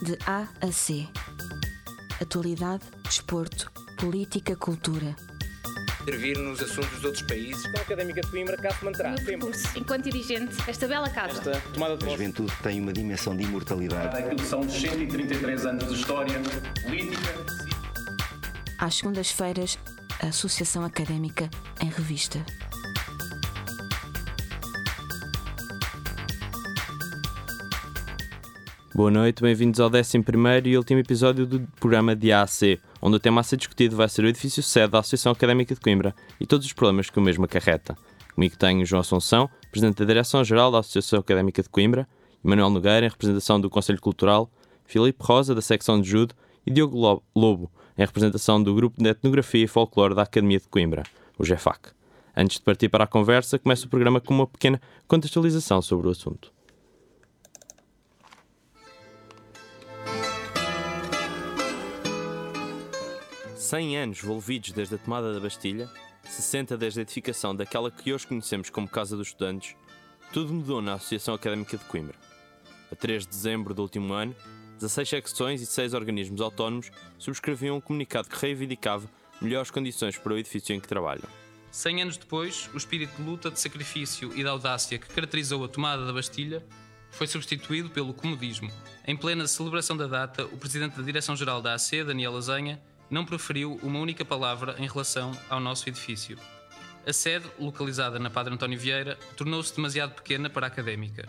De A a C. Atualidade, desporto, política, cultura. Intervir nos assuntos de outros países. A Académica de Coimbra cá se manterá enquanto dirigente, esta bela casa. Esta tomada de A juventude tem uma dimensão de imortalidade. Aquilo que são 133 anos de história política. Às segundas-feiras, a Associação Académica em Revista. Boa noite, bem-vindos ao 11 e último episódio do programa de AAC, onde o tema a ser discutido vai ser o edifício sede da Associação Académica de Coimbra e todos os problemas que o mesmo acarreta. Comigo tenho João Assunção, Presidente da Direção-Geral da Associação Académica de Coimbra, Emanuel Nogueira, em representação do Conselho Cultural, Filipe Rosa, da Secção de Judo, e Diogo Lo- Lobo, em representação do Grupo de Etnografia e Folclore da Academia de Coimbra, o GEFAC. Antes de partir para a conversa, começa o programa com uma pequena contextualização sobre o assunto. Cem anos envolvidos desde a tomada da Bastilha, 60 desde a edificação daquela que hoje conhecemos como Casa dos Estudantes, tudo mudou na Associação Académica de Coimbra. A 3 de dezembro do último ano, 16 secções e 6 organismos autónomos subscreviam um comunicado que reivindicava melhores condições para o edifício em que trabalham. Cem anos depois, o espírito de luta, de sacrifício e de audácia que caracterizou a tomada da Bastilha foi substituído pelo comodismo. Em plena celebração da data, o presidente da Direção-Geral da AC, Daniel Azenha, não proferiu uma única palavra em relação ao nosso edifício. A sede, localizada na Padre António Vieira, tornou-se demasiado pequena para a académica.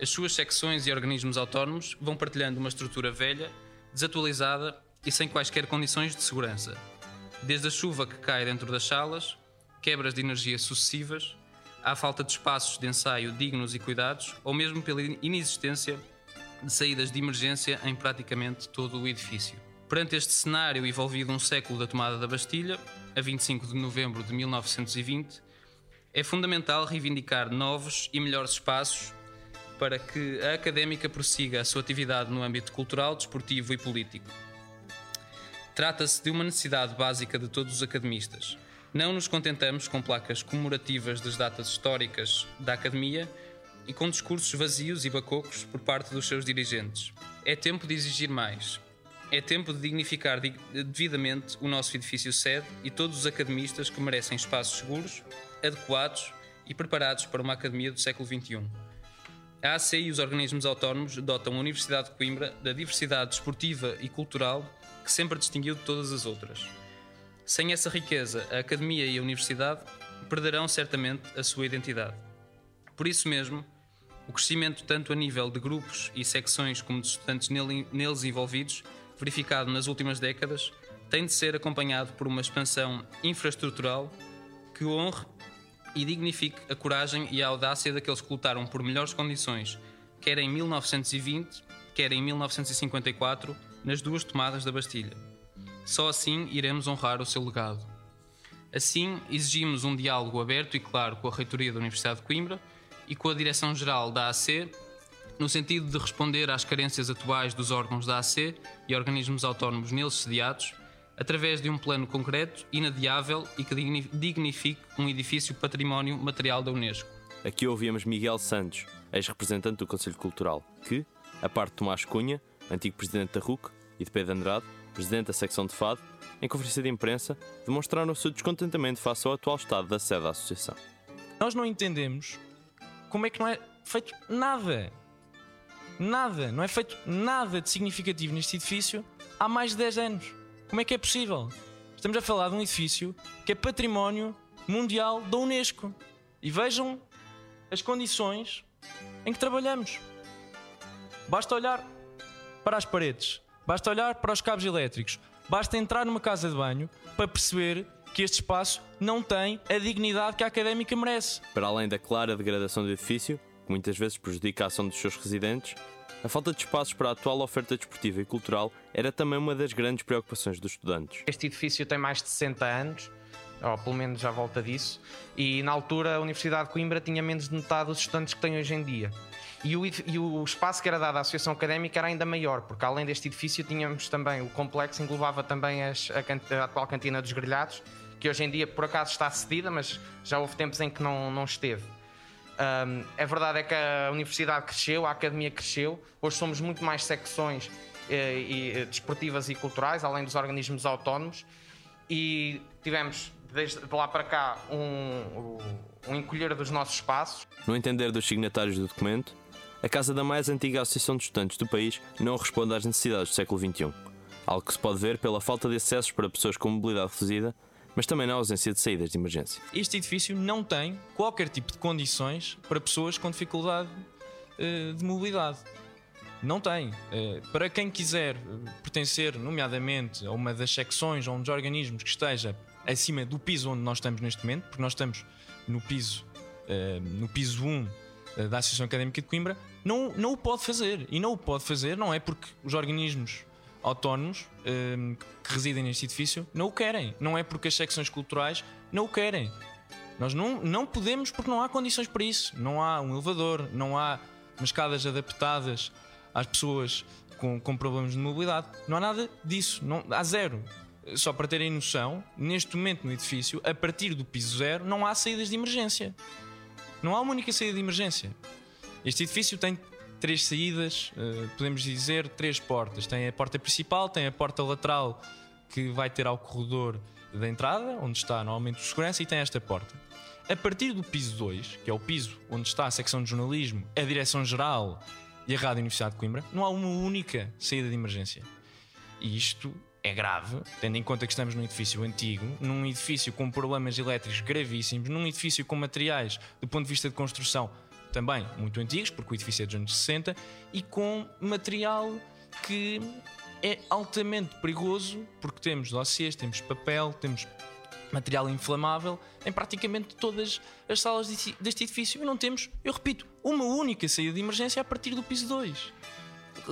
As suas secções e organismos autónomos vão partilhando uma estrutura velha, desatualizada e sem quaisquer condições de segurança. Desde a chuva que cai dentro das salas, quebras de energia sucessivas, à falta de espaços de ensaio dignos e cuidados, ou mesmo pela inexistência de saídas de emergência em praticamente todo o edifício. Perante este cenário envolvido um século da tomada da Bastilha, a 25 de novembro de 1920, é fundamental reivindicar novos e melhores espaços para que a académica prossiga a sua atividade no âmbito cultural, desportivo e político. Trata-se de uma necessidade básica de todos os academistas. Não nos contentamos com placas comemorativas das datas históricas da academia e com discursos vazios e bacocos por parte dos seus dirigentes. É tempo de exigir mais. É tempo de dignificar dig- devidamente o nosso edifício sede e todos os academistas que merecem espaços seguros, adequados e preparados para uma academia do século XXI. A AC e os organismos autónomos dotam a Universidade de Coimbra da diversidade desportiva e cultural que sempre distinguiu de todas as outras. Sem essa riqueza, a Academia e a Universidade perderão certamente a sua identidade. Por isso mesmo, o crescimento tanto a nível de grupos e secções como de estudantes nele- neles envolvidos, verificado nas últimas décadas, tem de ser acompanhado por uma expansão infraestrutural que honre e dignifique a coragem e a audácia daqueles que lutaram por melhores condições, quer em 1920, quer em 1954, nas duas tomadas da Bastilha. Só assim iremos honrar o seu legado. Assim, exigimos um diálogo aberto e claro com a Reitoria da Universidade de Coimbra e com a Direção-Geral da AC, no sentido de responder às carências atuais dos órgãos da AC e organismos autónomos neles sediados, através de um plano concreto, inadiável e que digni- dignifique um edifício património material da Unesco. Aqui ouvíamos Miguel Santos, ex-representante do Conselho Cultural, que, a parte de Tomás Cunha, antigo presidente da RUC, e de Pedro Andrade, presidente da secção de FAD, em conferência de imprensa, demonstraram o seu descontentamento face ao atual estado da sede da associação. Nós não entendemos como é que não é feito nada. Nada. Não é feito nada de significativo neste edifício há mais de 10 anos. Como é que é possível? Estamos a falar de um edifício que é património mundial da Unesco. E vejam as condições em que trabalhamos. Basta olhar para as paredes, basta olhar para os cabos elétricos, basta entrar numa casa de banho para perceber que este espaço não tem a dignidade que a académica merece. Para além da clara degradação do edifício, que muitas vezes prejudica a ação dos seus residentes, a falta de espaços para a atual oferta desportiva e cultural era também uma das grandes preocupações dos estudantes. Este edifício tem mais de 60 anos, ou pelo menos à volta disso, e na altura a Universidade de Coimbra tinha menos de metade dos estudantes que tem hoje em dia. E o, e o espaço que era dado à Associação Académica era ainda maior, porque além deste edifício tínhamos também o complexo, englobava também as- a, a atual cantina dos grelhados, que hoje em dia por acaso está cedida, mas já houve tempos em que não, não esteve. Um, a verdade é que a universidade cresceu, a academia cresceu, hoje somos muito mais secções e, e desportivas e culturais, além dos organismos autónomos, e tivemos desde de lá para cá um, um encolher dos nossos espaços. No entender dos signatários do documento, a casa da mais antiga associação de estudantes do país não responde às necessidades do século XXI, algo que se pode ver pela falta de acessos para pessoas com mobilidade reduzida, mas também na ausência de saídas de emergência. Este edifício não tem qualquer tipo de condições para pessoas com dificuldade uh, de mobilidade. Não tem. Uh, para quem quiser pertencer, nomeadamente, a uma das secções ou um dos organismos que esteja acima do piso onde nós estamos neste momento, porque nós estamos no piso, no piso 1 da Associação Académica de Coimbra, não, não o pode fazer. E não o pode fazer não é porque os organismos autónomos um, que residem neste edifício não o querem. Não é porque as secções culturais não o querem. Nós não, não podemos porque não há condições para isso. Não há um elevador, não há escadas adaptadas às pessoas com, com problemas de mobilidade. Não há nada disso. Não, há zero. Só para terem noção, neste momento no edifício, a partir do piso zero, não há saídas de emergência. Não há uma única saída de emergência. Este edifício tem três saídas, uh, podemos dizer três portas. Tem a porta principal, tem a porta lateral que vai ter ao corredor da entrada, onde está normalmente o segurança, e tem esta porta. A partir do piso 2, que é o piso onde está a secção de jornalismo, a direção-geral e a Rádio Universidade de Coimbra, não há uma única saída de emergência. E isto é grave, tendo em conta que estamos num edifício antigo, num edifício com problemas elétricos gravíssimos, num edifício com materiais, do ponto de vista de construção, também muito antigos, porque o edifício é dos anos 60, e com material que é altamente perigoso, porque temos dossiês, temos papel, temos material inflamável em praticamente todas as salas deste edifício e não temos, eu repito, uma única saída de emergência a partir do piso 2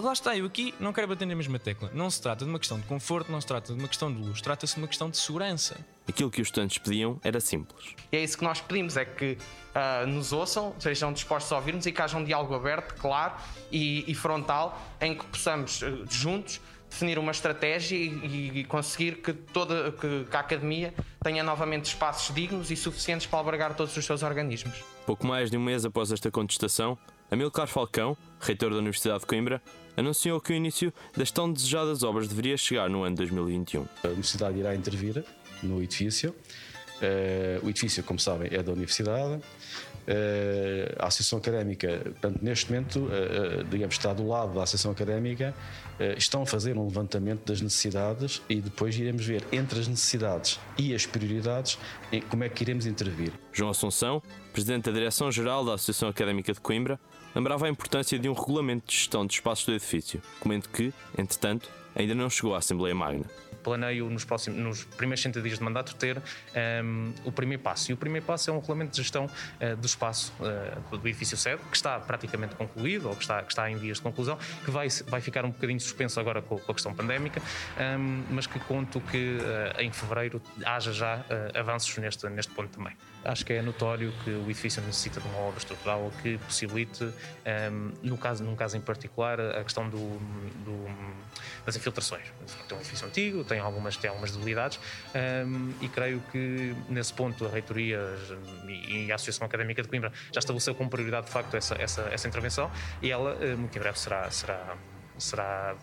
lá está, eu aqui não quero bater na mesma tecla. Não se trata de uma questão de conforto, não se trata de uma questão de luz, trata-se de uma questão de segurança. Aquilo que os estudantes pediam era simples. E é isso que nós pedimos: é que uh, nos ouçam, sejam dispostos a ouvir-nos e que haja um diálogo aberto, claro e, e frontal, em que possamos, uh, juntos, definir uma estratégia e, e conseguir que toda que, que, a academia tenha novamente espaços dignos e suficientes para albergar todos os seus organismos. Pouco mais de um mês após esta contestação, Amilcar Falcão, reitor da Universidade de Coimbra, anunciou que o início das tão desejadas obras deveria chegar no ano 2021. A Universidade irá intervir no edifício. Uh, o edifício, como sabem, é da Universidade. Uh, a Associação Académica, portanto, neste momento, uh, digamos, está do lado da Associação Académica, estão a fazer um levantamento das necessidades e depois iremos ver entre as necessidades e as prioridades como é que iremos intervir. João Assunção, presidente da Direção-Geral da Associação Académica de Coimbra, lembrava a importância de um regulamento de gestão de espaços do edifício, comento que, entretanto, ainda não chegou à Assembleia Magna planeio nos, próximos, nos primeiros 60 dias de mandato ter um, ehm, o primeiro passo. E o primeiro passo é um regulamento de gestão uh, do espaço uh, do edifício sede, que está praticamente concluído, ou que está, que está em vias de conclusão, que vai, vai ficar um bocadinho suspenso agora com, com a questão pandémica, um, ehm, mas que conto que uh, em fevereiro haja já avanços neste, neste ponto também. Acho que é notório que o edifício necessita de uma obra estrutural que possibilite, um, ehm, no caso, num caso em particular, a questão do, do das infiltrações. Tem um edifício antigo, tem algumas, tem algumas debilidades um, e creio que nesse ponto a reitoria e a Associação Académica de Coimbra já estabeleceu como prioridade de facto essa, essa, essa intervenção e ela muito em breve será, será será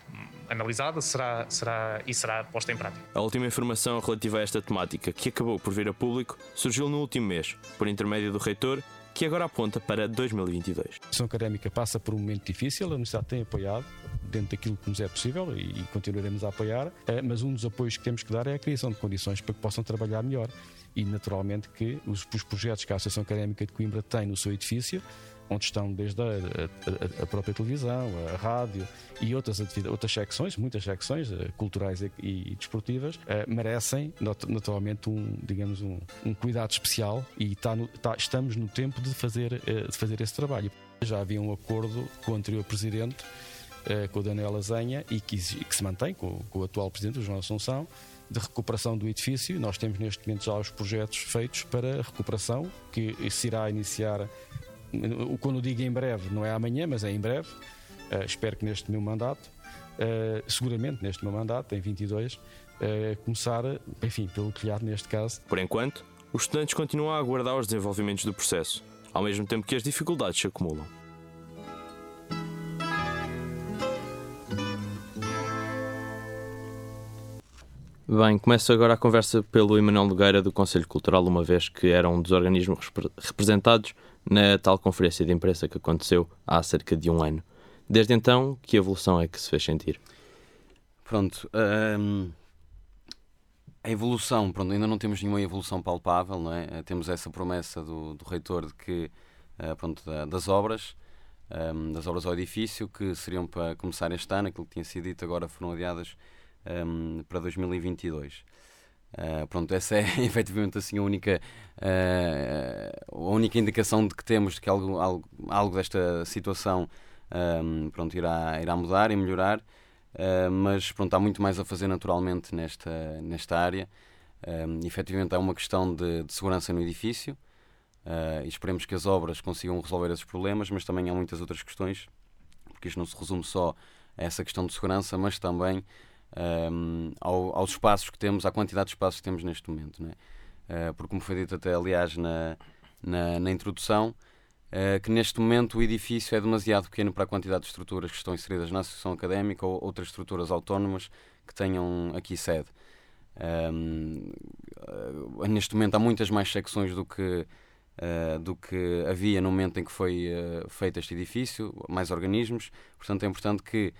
analisada será, será, e será posta em prática. A última informação relativa a esta temática, que acabou por vir a público, surgiu no último mês, por intermédio do reitor, que agora aponta para 2022. A Associação Académica passa por um momento difícil, a Universidade tem apoiado dentro daquilo que nos é possível e continuaremos a apoiar, eh, mas um dos apoios que temos que dar é a criação de condições para que possam trabalhar melhor. E naturalmente que os, os projetos que a Associação Académica de Coimbra tem no seu edifício onde estão desde a, a, a, própria televisão, a rádio e outras, outras secções, muitas secções eh, culturais e, e desportivas, uh, merecem naturalmente um, digamos, um, um cuidado especial e tá no, tá, estamos no tempo de fazer, de fazer esse trabalho. Já havia um acordo com o anterior presidente, uh, com o Daniel Lasanha, e que, que se mantém com, com, o atual presidente, o João Assunção, de recuperação do edifício. Nós temos neste momento já os projetos feitos para recuperação, que se irá iniciar quando digo em breve, não é amanhã, mas é em breve. Uh, espero que neste meu mandato, uh, seguramente neste meu mandato, em 22, uh, eh, começar, enfim, pelo telhado neste caso. Por enquanto, os estudantes continuam a aguardar os desenvolvimentos do processo, ao mesmo tempo que as dificuldades se acumulam. Bem, começo agora a conversa pelo Emanuel Nogueira do Conselho Cultural, uma vez que era um dos organismos representados na tal conferência de imprensa que aconteceu há cerca de um ano. Desde então, que evolução é que se fez sentir? Pronto, hum, a evolução, pronto, ainda não temos nenhuma evolução palpável, não é? Temos essa promessa do, do reitor de que, uh, pronto, da, das obras, um, das obras ao edifício, que seriam para começar este ano, aquilo que tinha sido dito agora foram adiadas um, para 2022. Uh, pronto, essa é efetivamente assim a única, uh, a única indicação de que temos de que algo, algo, algo desta situação um, pronto, irá, irá mudar e melhorar. Uh, mas pronto, há muito mais a fazer naturalmente nesta, nesta área. Um, efetivamente há uma questão de, de segurança no edifício e esperemos que as obras consigam resolver esses problemas, mas também há muitas outras questões, porque isto não se resume só a essa questão de segurança, mas também um, ao, aos espaços que temos, à quantidade de espaços que temos neste momento. Não é? uh, porque, como foi dito até aliás na, na, na introdução, eh, que neste momento o edifício é demasiado pequeno para a quantidade de estruturas que estão inseridas na associação académica ou outras estruturas autónomas que tenham aqui sede. Um, uh, neste momento há muitas mais secções do que, uh, do que havia no momento em que foi uh, feito este edifício, mais organismos, portanto é importante que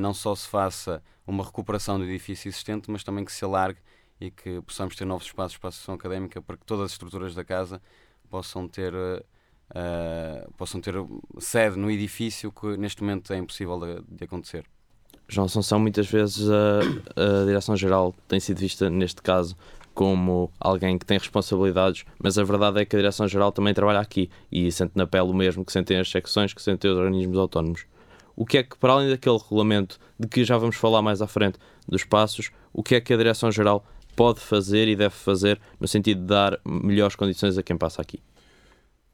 não só se faça uma recuperação do edifício existente, mas também que se alargue e que possamos ter novos espaços para a associação académica para que todas as estruturas da casa possam ter uh, possam ter sede no edifício que neste momento é impossível de, de acontecer. João Assunção, muitas vezes a, a Direção-Geral tem sido vista, neste caso, como alguém que tem responsabilidades, mas a verdade é que a Direção-Geral também trabalha aqui e sente na pele o mesmo que sentem as secções, que sentem os organismos autónomos. O que é que, para além daquele regulamento de que já vamos falar mais à frente dos passos, o que é que a Direção-Geral pode fazer e deve fazer no sentido de dar melhores condições a quem passa aqui?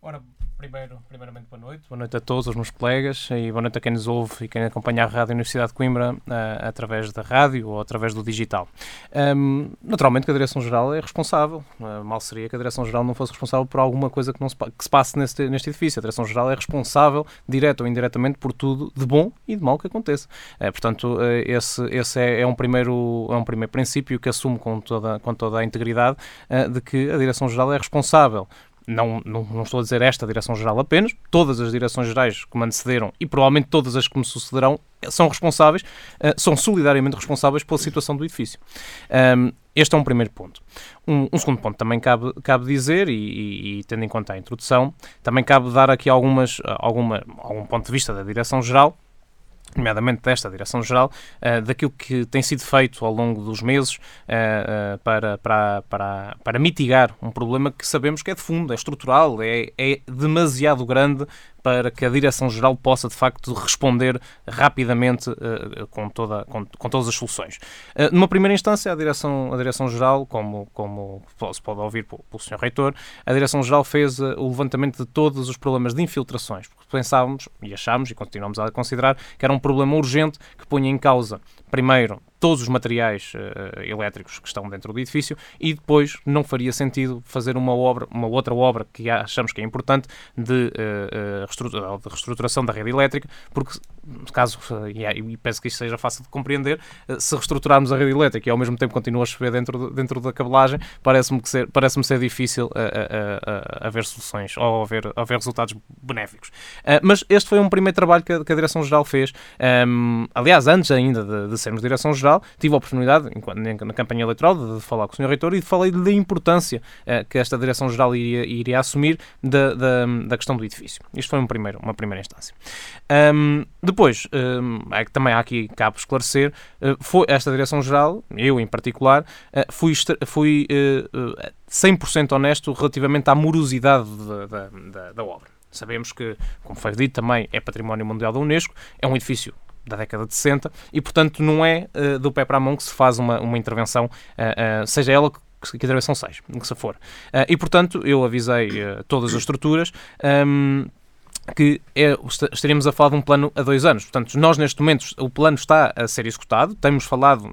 Ora, primeiro, primeiramente, boa noite. Boa noite a todos os meus colegas e boa noite a quem nos ouve e quem acompanha a Rádio Universidade de Coimbra uh, através da rádio ou através do digital. Um, naturalmente que a Direção-Geral é responsável. Uh, mal seria que a Direção-Geral não fosse responsável por alguma coisa que, não se, que se passe neste, neste edifício. A Direção-Geral é responsável, direto ou indiretamente, por tudo de bom e de mau que aconteça. Uh, portanto, esse, esse é, é, um primeiro, é um primeiro princípio que assumo com toda, com toda a integridade de que a Direção-Geral é responsável não, não, não, estou a dizer esta direção-geral apenas, todas as direções-gerais que me antecederam e provavelmente todas as que me sucederão eh, são responsáveis, uh, são solidariamente responsáveis pela situação do edifício. Um, este é um primeiro ponto. Um, um, segundo ponto também cabe, cabe dizer, e, e, e, tendo em conta a introdução, também cabe dar aqui algumas, alguma, algum ponto de vista da direção-geral, nomeadamente desta Direção-Geral, uh, daquilo que tem sido feito ao longo dos meses uh, uh, para, para, para, para mitigar um problema que sabemos que é de fundo, é estrutural, é, é demasiado grande para que a Direção-Geral possa, de facto, responder rapidamente uh, com, toda, com, com, todas as soluções. Uh, numa primeira instância, a Direção-Geral, a Direção como, como se pode ouvir pelo, pelo Sr. Reitor, a Direção-Geral fez uh, o levantamento de todos os problemas de infiltrações, porque pensávamos e achámos e continuamos a considerar que era um problema urgente que punha em causa, primeiro, todos os materiais uh, elétricos que estão dentro do edifício e depois não faria sentido fazer uma obra, uma outra obra que achamos que é importante de, uh, de reestruturação da rede elétrica, porque caso, e penso que isto seja fácil de compreender, se reestruturarmos a rede elétrica e ao mesmo tempo continua a chover dentro, de, dentro da cabelagem, parece-me ser, parece ser difícil haver soluções ou haver, haver resultados benéficos. mas este foi um primeiro trabalho que a, que a Direção-Geral fez. Um, aliás, antes ainda de, de sermos Direção-Geral, tive a oportunidade, enquanto, na campanha eleitoral, de, falar com o Sr. Reitor e falei da importância que esta Direção-Geral iria, iria assumir da, da, da, questão do edifício. Isto foi um primeiro, uma primeira instância. Um, depois, um, é que também há aqui cabe esclarecer, uh, foi esta Direção-Geral, eu em particular, uh, fui, fui uh, 100% honesto relativamente à morosidade da, da, da obra. Sabemos que, como foi dito também, é património mundial da Unesco, é um edifício da década de 60 e, portanto, não é do pé para a mão que se faz uma, uma intervenção, seja ela que, que intervenção seja, que se for. e, portanto, eu avisei todas as estruturas. Um, que é, estaríamos a falar de um plano a dois anos. Portanto, nós neste momento, o plano está a ser executado, temos falado,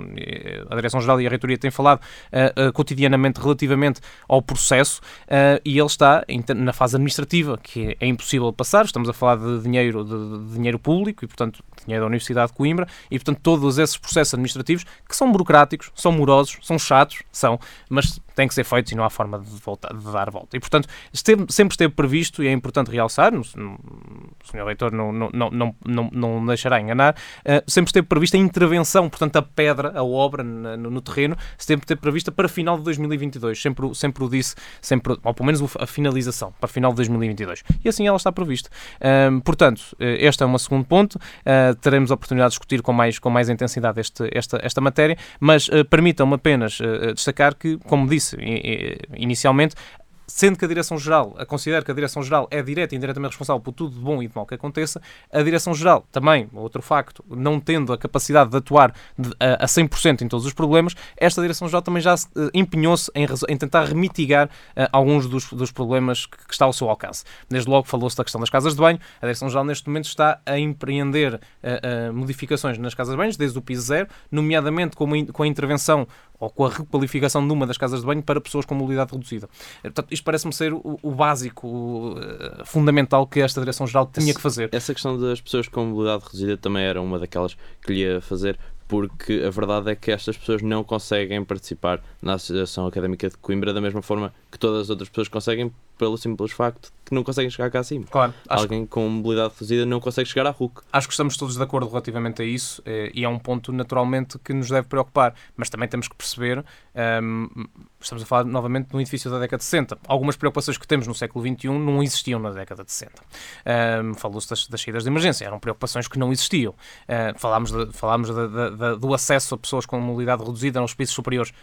a Direção-Geral e a Reitoria têm falado uh, uh, cotidianamente relativamente ao processo uh, e ele está na fase administrativa, que é impossível passar, estamos a falar de dinheiro, de, de dinheiro público e, portanto, dinheiro da Universidade de Coimbra e, portanto, todos esses processos administrativos que são burocráticos, são morosos, são chatos, são, mas têm que ser feitos e não há forma de, voltar, de dar volta. E, portanto, esteve, sempre esteve previsto, e é importante realçar, no, o Sr. Reitor não, não, não, não, não deixará enganar, uh, sempre esteve prevista a intervenção, portanto, a pedra, a obra no, no, terreno, sempre esteve prevista para final de 2022. Sempre, sempre o disse, sempre, ou pelo menos a finalização, para final de 2022. E assim ela está prevista. Uh, portanto, eh, este é um segundo ponto. Uh, teremos a oportunidade de discutir com mais, com mais intensidade este, esta, esta matéria, mas permitam-me apenas destacar que, como disse inicialmente, sendo que a Direção-Geral, a considero que a Direção-Geral é direta e indiretamente responsável por tudo de bom e de mau que aconteça, a Direção-Geral, também, outro facto, não tendo a capacidade de atuar a, a 100% em todos os problemas, esta Direção-Geral também já uh, empenhou-se em, em, tentar remitigar uh, alguns dos, dos problemas que, que, está ao seu alcance. Desde logo falou-se da questão das casas de banho, a Direção-Geral neste momento está a empreender uh, modificações nas casas de banho, desde o piso zero, nomeadamente com, uma, com a intervenção ou com a requalificação de uma das casas de banho para pessoas com mobilidade reduzida. Portanto, isto parece-me ser o, o básico, o, uh, fundamental que esta Direção-Geral tinha que fazer. Essa questão das pessoas com mobilidade reduzida também era uma daquelas que lhe ia fazer, porque a verdade é que estas pessoas não conseguem participar na Associação Académica de Coimbra da mesma forma que todas as outras pessoas conseguem, pelo simples facto que não conseguem chegar cá acima. Claro. Alguém com mobilidade reduzida não consegue chegar à RUC. Acho que estamos todos de acordo relativamente a isso eh, e é um ponto naturalmente que nos deve preocupar, mas também temos que perceber, um, ehm, estamos a falar novamente de um edifício da década de 60. Algumas preocupações que temos no século XXI não existiam na década de 60. Um, ehm, Falou-se das, das, saídas de emergência, eram preocupações que não existiam. Uh, falámos de, falámos de, de, do acesso a pessoas com mobilidade reduzida nos pisos superiores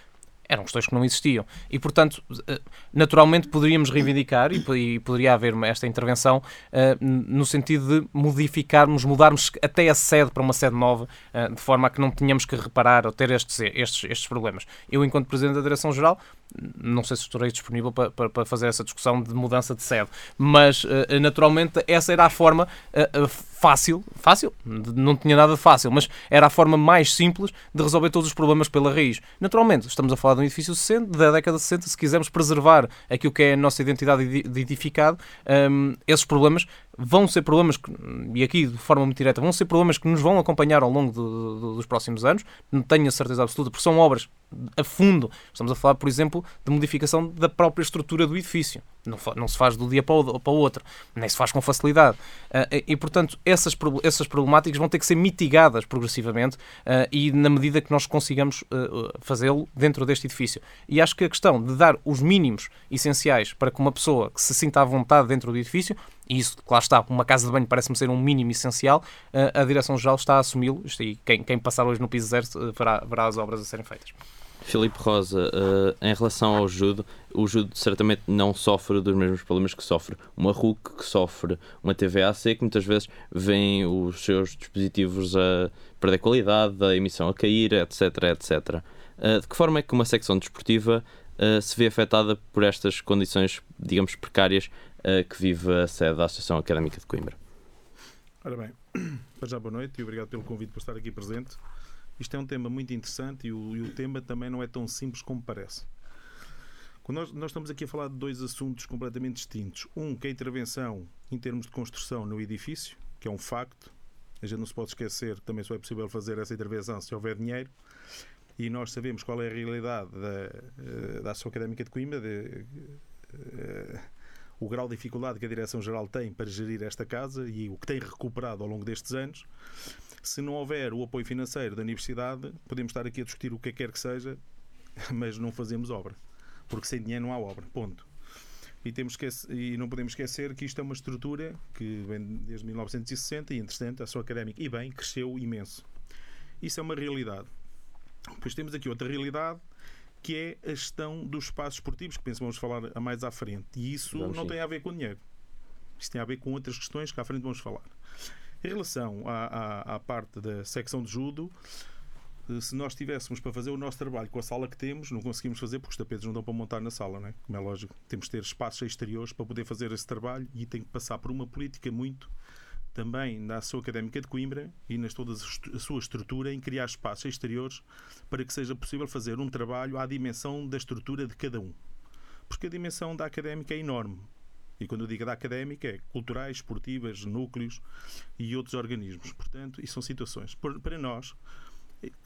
eram questões que não existiam. E, portanto, eh, naturalmente poderíamos reivindicar e, poderia haver esta intervenção uh, no sentido de modificarmos, mudarmos até a sede para uma sede nova, uh, de forma a que não tenhamos que reparar ou ter estes, estes, estes problemas. Eu, enquanto Presidente da Direção-Geral, não sei se estarei disponível para, para, para, fazer essa discussão de mudança de sede, mas uh, naturalmente essa era a forma fácil, fácil, não tinha nada de fácil, mas era a forma mais simples de resolver todos os problemas pela raiz. Naturalmente, estamos a falar de um edifício 60, da década de 60, se quisermos preservar aquilo que é a nossa identidade de edificado, um, esses problemas vão ser problemas, que, e aqui de forma muito direta, vão ser problemas que nos vão acompanhar ao longo do, do, dos próximos anos, não tenho a certeza absoluta, porque são obras a fundo. Estamos a falar, por exemplo, de modificação da própria estrutura do edifício. Não, não se faz do dia para o, outro, nem se faz com facilidade. Uh, e, portanto, essas, essas problemáticas vão ter que ser mitigadas progressivamente uh, e na medida que nós consigamos uh, fazê-lo dentro deste edifício. E acho que a questão de dar os mínimos essenciais para que uma pessoa que se sinta à vontade dentro do edifício, e isso, lá está, uma casa de banho parece-me ser um mínimo essencial, a Direção-Geral está a assumi-lo, e quem, quem passar hoje no piso zero verá, verá as obras a serem feitas. Filipe Rosa, uh, em relação ao judo, o judo certamente não sofre dos mesmos problemas que sofre uma RUC, que sofre uma TVAC, que muitas vezes vêm os seus dispositivos a perder qualidade, a emissão a cair, etc, etc. Uh, de que forma é que uma secção desportiva uh, se vê afetada por estas condições, digamos, precárias que vive a sede da Associação Académica de Coimbra? Ora bem, já boa noite e obrigado pelo convite por estar aqui presente. Isto é um tema muito interessante e o, e o tema também não é tão simples como parece. Nós, nós, estamos aqui a falar de dois assuntos completamente distintos. Um, que é a intervenção em termos de construção no edifício, que é um facto. A gente não se pode esquecer que também só é possível fazer essa intervenção se houver dinheiro. E nós sabemos qual é a realidade da, eh, da Associação Académica de Coimbra, de, uh, o grau de dificuldade que a Direção-Geral tem para gerir esta casa e o que tem recuperado ao longo destes anos se não houver o apoio financeiro da universidade, podemos estar aqui a discutir o que quer que seja, mas não fazemos obra. Porque sem dinheiro não há obra. Ponto. E, temos que, e não podemos esquecer que isto é uma estrutura que vem desde 1960 e, entretanto, a sua académica, e bem, cresceu imenso. Isso é uma realidade. Depois temos aqui outra realidade que é a gestão dos espaços esportivos, que pensamos falar a mais à frente. E isso Vamos não sim. tem a ver com dinheiro. Isso tem a ver com outras questões que à frente vamos falar. Em relação à, à, à parte da secção de judo, eh, se nós tivéssemos para fazer o nosso trabalho com a sala que temos, não conseguimos fazer porque os tapetes não dão para montar na sala, não é? como é lógico. Temos de ter espaços exteriores para poder fazer esse trabalho e tem que passar por uma política muito também na Associação Académica de Coimbra e nas toda a sua estrutura em criar espaços exteriores para que seja possível fazer um trabalho à dimensão da estrutura de cada um. Porque a dimensão da académica é enorme. E quando eu digo da académica, é culturais, esportivas, núcleos e outros organismos. Portanto, e são situações. Para nós,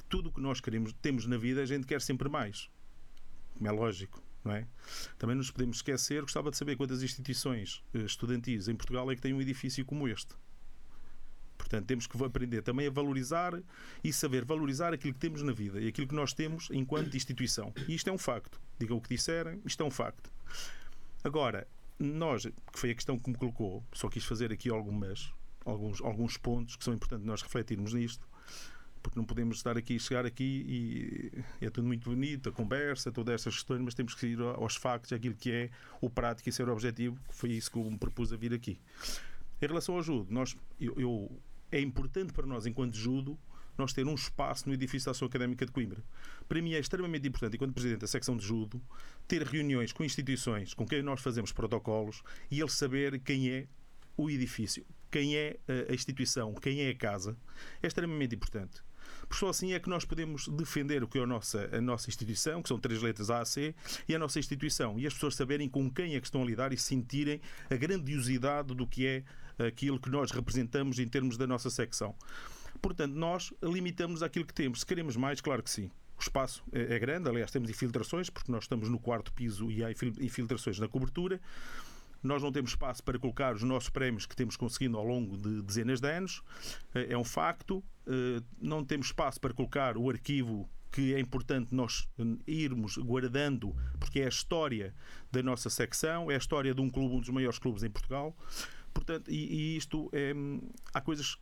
tudo o que nós queremos, temos na vida, a gente quer sempre mais. Como é lógico. Não é? Também nos podemos esquecer, gostava de saber quantas instituições eh, estudantis em Portugal é que têm um edifício como este. Portanto, temos que aprender também a valorizar e saber valorizar aquilo que temos na vida e aquilo que nós temos enquanto instituição. E isto é um facto. Digam o que disserem, isto é um facto. Agora, nós, que foi a questão que me colocou, só quis fazer aqui algumas, alguns, alguns pontos que são importantes nós refletirmos nisto porque não podemos estar aqui, chegar aqui e é tudo muito bonito, a conversa, todas estas questões, mas temos que ir aos factos, aquilo que é o prático e ser objetivo, que foi isso que eu me propus a vir aqui. Em relação ao judo, nós, eu, eu, é importante para nós, enquanto judo, nós ter um espaço no edifício da Ação Académica de Coimbra. Para mim é extremamente importante, enquanto Presidente da secção de judo, ter reuniões com instituições com quem nós fazemos protocolos e eles saber quem é o edifício, quem é a instituição, quem é a casa. É extremamente importante. Por só assim é que nós podemos defender o que é a nossa, a nossa instituição, que são três letras A a C, e a nossa instituição. E as pessoas saberem com quem é que estão a lidar e sentirem a grandiosidade do que é aquilo que nós representamos em termos da nossa secção. Portanto, nós limitamos aquilo que temos. Se queremos mais, claro que sim. O espaço é, é grande, aliás, temos infiltrações, porque nós estamos no quarto piso e há infiltrações na cobertura. Nós não temos espaço para colocar os nossos prémios que temos conseguido ao longo de dezenas de anos, é, é um facto. Eh, não temos espaço para colocar o arquivo que é importante nós irmos guardando, porque é a história da nossa secção, é a história de um clube, um dos maiores clubes em Portugal. Portanto, e, e isto é, há coisas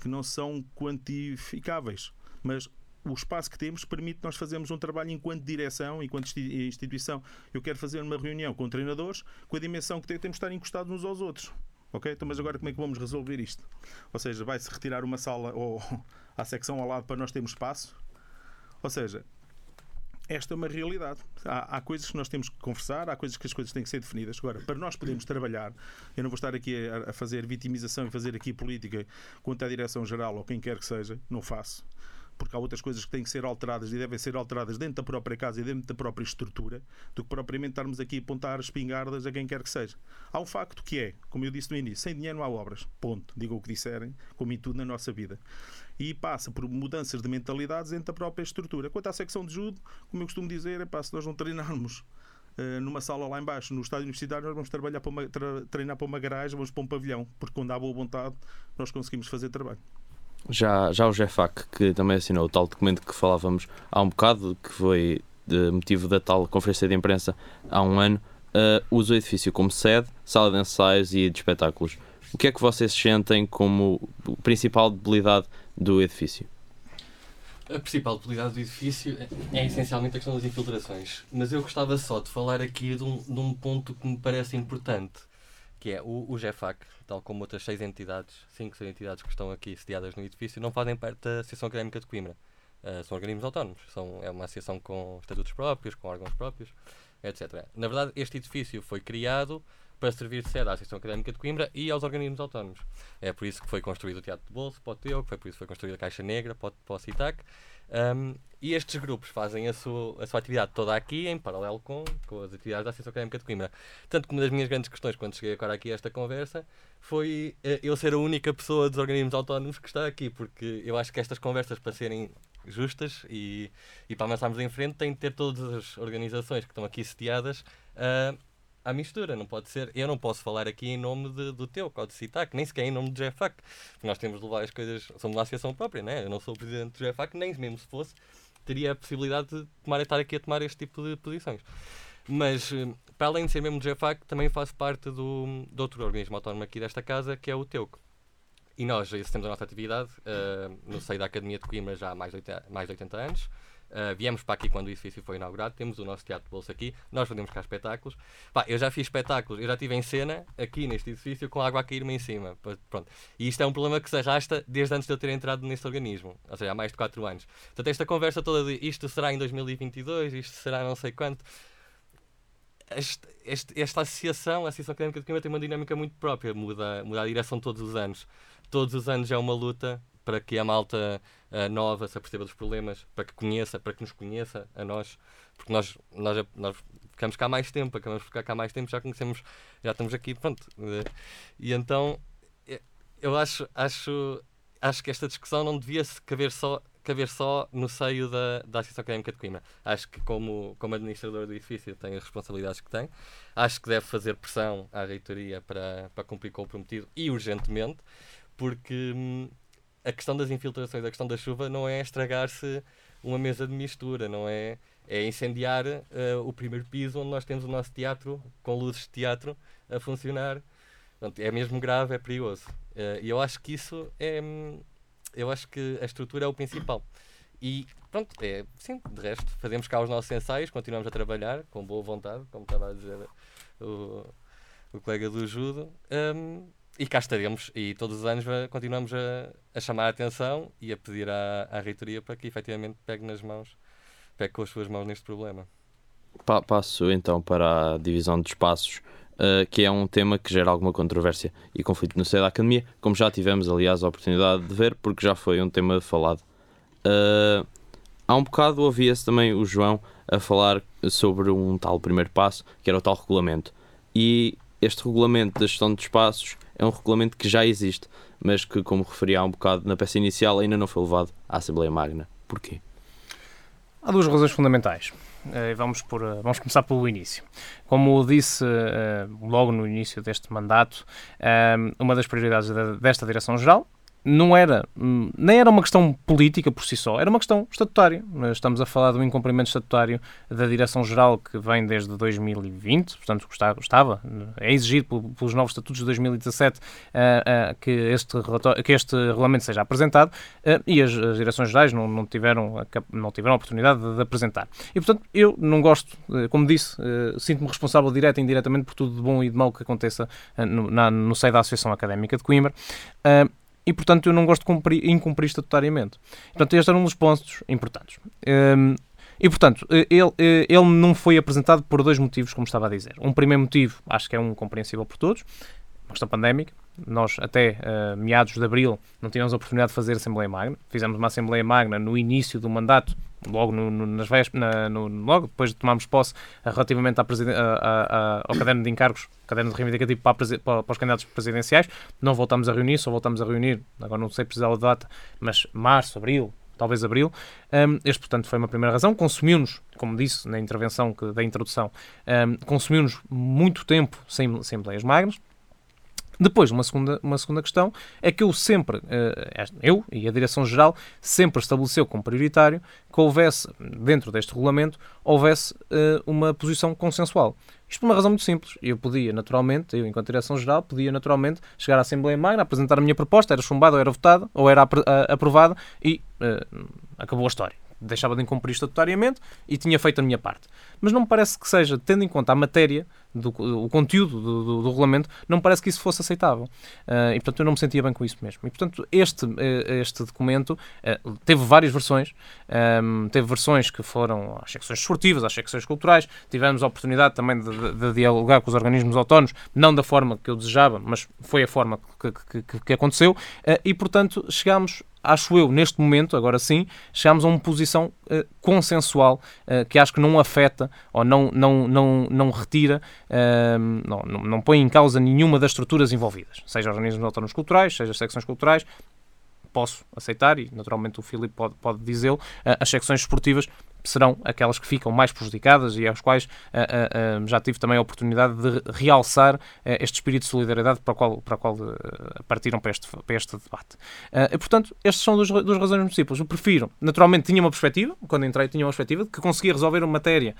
que não são quantificáveis, mas o espaço que temos permite nós fazermos um trabalho enquanto direção, enquanto instituição. Eu quero fazer uma reunião com treinadores com a dimensão que temos de estar encostados uns aos outros. Ok? Então, mas agora como é que vamos resolver isto? Ou seja, vai-se retirar uma sala ou à secção ao lado para nós termos espaço? Ou seja, esta é uma realidade. Há, há, coisas que nós temos que conversar, há coisas que as coisas têm que ser definidas. Agora, para nós podermos trabalhar, eu não vou estar aqui a, a fazer vitimização e fazer aqui política contra a direção-geral ou quem quer que seja, não faço porque há outras coisas que têm que ser alteradas e devem ser alteradas dentro da própria casa e dentro da própria estrutura, do que propriamente estarmos aqui a apontar espingardas a quem quer que seja. Há um facto que é, como eu disse no início, sem dinheiro não há obras. Ponto. Digam o que disserem, como em tudo na nossa vida. E passa por mudanças de mentalidades dentro da própria estrutura. Quanto à secção de judo, como eu costumo dizer, é pá, se nós não treinarmos uh, numa sala lá embaixo, no estádio universitário, nós vamos trabalhar para uma, treinar para uma garagem, vamos para um pavilhão, porque quando há boa vontade, nós conseguimos fazer trabalho. Já, já o GEFAC, que também assinou o tal documento que falávamos há um bocado, que foi motivo da tal conferência de imprensa há um ano, uh, usa o edifício como sede, sala de ensaios e de espetáculos. O que é que vocês sentem como principal debilidade do edifício? A principal debilidade do edifício é, é essencialmente a questão das infiltrações. Mas eu gostava só de falar aqui de um, de um ponto que me parece importante que é o, o tal como outras seis entidades, cinco, seis entidades que estão aqui sediadas no edifício, não fazem parte da Associação Académica de Coimbra. Uh, são organismos autónomos, são, é uma associação com estatutos próprios, com órgãos próprios, etc. Na verdade, este edifício foi criado para servir de sede à Associação Académica de Coimbra e aos organismos autónomos. É por isso que foi construído o Teatro de Bolso para o TEU, foi por isso que foi construída a Caixa Negra para o, o CITAC, um, e estes grupos fazem a sua, a sua atividade toda aqui, em paralelo com, com as atividades da Associação Académica de Coimbra. Tanto que uma das minhas grandes questões, quando cheguei agora aqui a esta conversa, foi uh, eu ser a única pessoa dos organismos autónomos que está aqui, porque eu acho que estas conversas, para serem justas e, e para avançarmos em frente, têm de ter todas as organizações que estão aqui sediadas uh, à mistura, não pode ser. Eu não posso falar aqui em nome de, do teu Código CITAC, nem sequer em nome do GFAC. Nós temos de levar as coisas, somos uma associação própria, né? eu não sou o presidente do GFAC, nem mesmo se fosse, teria a possibilidade de tomar, estar aqui a tomar este tipo de posições. Mas, eh, para além de ser mesmo do GFAC, também faço parte do, do outro organismo autónomo aqui desta casa, que é o TEUC. E nós exercemos a nossa atividade uh, no seio da Academia de Coimbra já há mais de 80, mais de 80 anos. Uh, viemos para aqui quando o edifício foi inaugurado, temos o nosso teatro de bolsa aqui, nós fazemos cá espetáculos. Pá, eu já fiz espetáculos, eu já estive em cena aqui neste edifício com água a cair-me em cima. Pronto. E isto é um problema que se arrasta desde antes de eu ter entrado neste organismo, ou seja, há mais de 4 anos. Portanto, esta conversa toda de isto será em 2022, isto será não sei quanto. Este, este, esta associação, a Associação Académica de Coimbra, tem uma dinâmica muito própria, muda, muda a direção todos os anos. Todos os anos é uma luta para que a malta uh, nova se aperceba dos problemas, para que conheça, para que nos conheça a nós, porque nós, nós, nós ficamos cá mais tempo, acabamos de ficar cá mais tempo, já conhecemos, já estamos aqui, pronto. Uh, e então eu acho, acho, acho que esta discussão não devia se caber só caber só no seio da, da Associação Académica de Coimbra. Acho que, como, como administrador do edifício, tem as responsabilidades que tem. Acho que deve fazer pressão à reitoria para, para cumprir com o prometido e urgentemente, porque hum, a questão das infiltrações, a questão da chuva, não é estragar-se uma mesa de mistura, não é? É incendiar uh, o primeiro piso onde nós temos o nosso teatro, com luzes de teatro, a funcionar. Portanto, é mesmo grave, é perigoso. Uh, e eu acho que isso é. Eu acho que a estrutura é o principal. E pronto, é, sim, de resto, fazemos cá os nossos ensaios, continuamos a trabalhar com boa vontade, como estava a dizer o, o colega do Judo. Um, e cá estaremos, e todos os anos continuamos a, a chamar a atenção e a pedir à, à reitoria para que efetivamente pegue nas mãos, pegue com as suas mãos neste problema. Passo então para a divisão de espaços, uh, que é um tema que gera alguma controvérsia e conflito no seio da academia, como já tivemos, aliás, a oportunidade de ver, porque já foi um tema falado. Uh, há um bocado ouvia-se também o João a falar sobre um tal primeiro passo, que era o tal regulamento. E este regulamento da gestão de espaços é um regulamento que já existe, mas que, como referi há um bocado na peça inicial, ainda não foi levado à Assembleia Magna. Porquê? Há duas razões fundamentais. Eh, vamos, por, eh, vamos começar pelo início. Como disse eh, logo no início deste mandato, uma das prioridades desta Direção-Geral não era, hum, nem era uma questão política por si só, era uma questão estatutária. Estamos a falar de um incumprimento estatutário da Direção-Geral que vem desde 2020, portanto estava, é exigido pelos novos estatutos de 2017 uh, uh, que, este que este regulamento seja apresentado uh, e as, as Direções-Gerais não, não, tiveram não tiveram a oportunidade de, de, apresentar. E, portanto, eu não gosto, como disse, sinto-me responsável direta e indiretamente por tudo de bom e de mau que aconteça no, na, no seio da Associação Académica de Coimbra e, portanto, eu não gosto de cumprir, incumprir estatutariamente. Portanto, este era um dos pontos importantes. Um, e, portanto, ele, ele não foi apresentado por dois motivos, como estava a dizer. Um primeiro motivo, acho que é um compreensível por todos, uma questão pandémica. Nós, até uh, meados de abril, não tínhamos a oportunidade de fazer Assembleia Magna. Fizemos uma Assembleia Magna no início do mandato, logo, no, no, nas na, no, logo depois de tomarmos posse, uh, relativamente à a, a, ao caderno de encargos, caderno de reivindicativo para, para, para, os candidatos presidenciais. Não voltamos a reunir, só voltamos a reunir, agora não sei precisar da data, mas março, abril, talvez abril. Um, este, portanto, foi uma primeira razão. Consumiu-nos, como disse na intervenção que, da introdução, um, consumiu-nos muito tempo sem Assembleias Magnas. Depois, uma segunda, uma segunda questão é que eu sempre, eh, eu e a Direção-Geral, sempre estabeleceu como prioritário que houvesse, dentro deste regulamento, houvesse eh, uma posição consensual. Isto por uma razão muito simples. Eu podia, naturalmente, eu, enquanto Direção-Geral, podia, naturalmente, chegar à Assembleia Magna, apresentar a minha proposta, era chumbada, ou era votada, ou era aprovada, e uh, acabou a história deixava de incumprir estatutariamente e tinha feito a minha parte. Mas não me parece que seja, tendo em conta a matéria, do, o conteúdo do, do, do regulamento, não parece que isso fosse aceitável. Uh, e, portanto, eu não me sentia bem com isso mesmo. E, portanto, este, eh, este documento uh, teve várias versões. Um, teve versões que foram às secções esportivas, às secções culturais. Tivemos a oportunidade também de, de, de, dialogar com os organismos autónomos, não da forma que eu desejava, mas foi a forma que, que, que, que aconteceu. Uh, e, portanto, chegámos acho eu, neste momento, agora sim, chegamos a uma posição uh, consensual uh, que acho que não afeta ou não, não, não, não retira, uh, não, não, põe em causa nenhuma das estruturas envolvidas, seja organismos autónomos culturais, seja secções culturais, posso aceitar, e naturalmente o Filipe pode, pode dizê-lo, as secções esportivas serão aquelas que ficam mais prejudicadas e às quais uh, uh, já tive também a oportunidade de realçar uh, este espírito de solidariedade para o qual, para o qual partiram para este, para este debate. e, portanto, estas são duas, duas razões simples. Eu prefiro, naturalmente, tinha uma perspectiva, quando entrei tinha uma perspectiva, de que conseguia resolver uma matéria,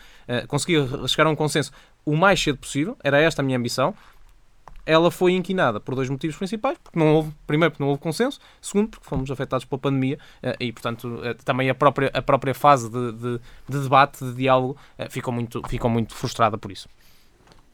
conseguia chegar a um consenso o mais cedo possível, era esta a minha ambição, ela foi inquinada por dois motivos principais, porque não houve, primeiro porque não houve consenso, segundo porque fomos afetados pela pandemia uh, e, portanto, uh, também a própria, a própria fase de, de, de debate, de diálogo, ficou, muito, ficou muito frustrada por isso.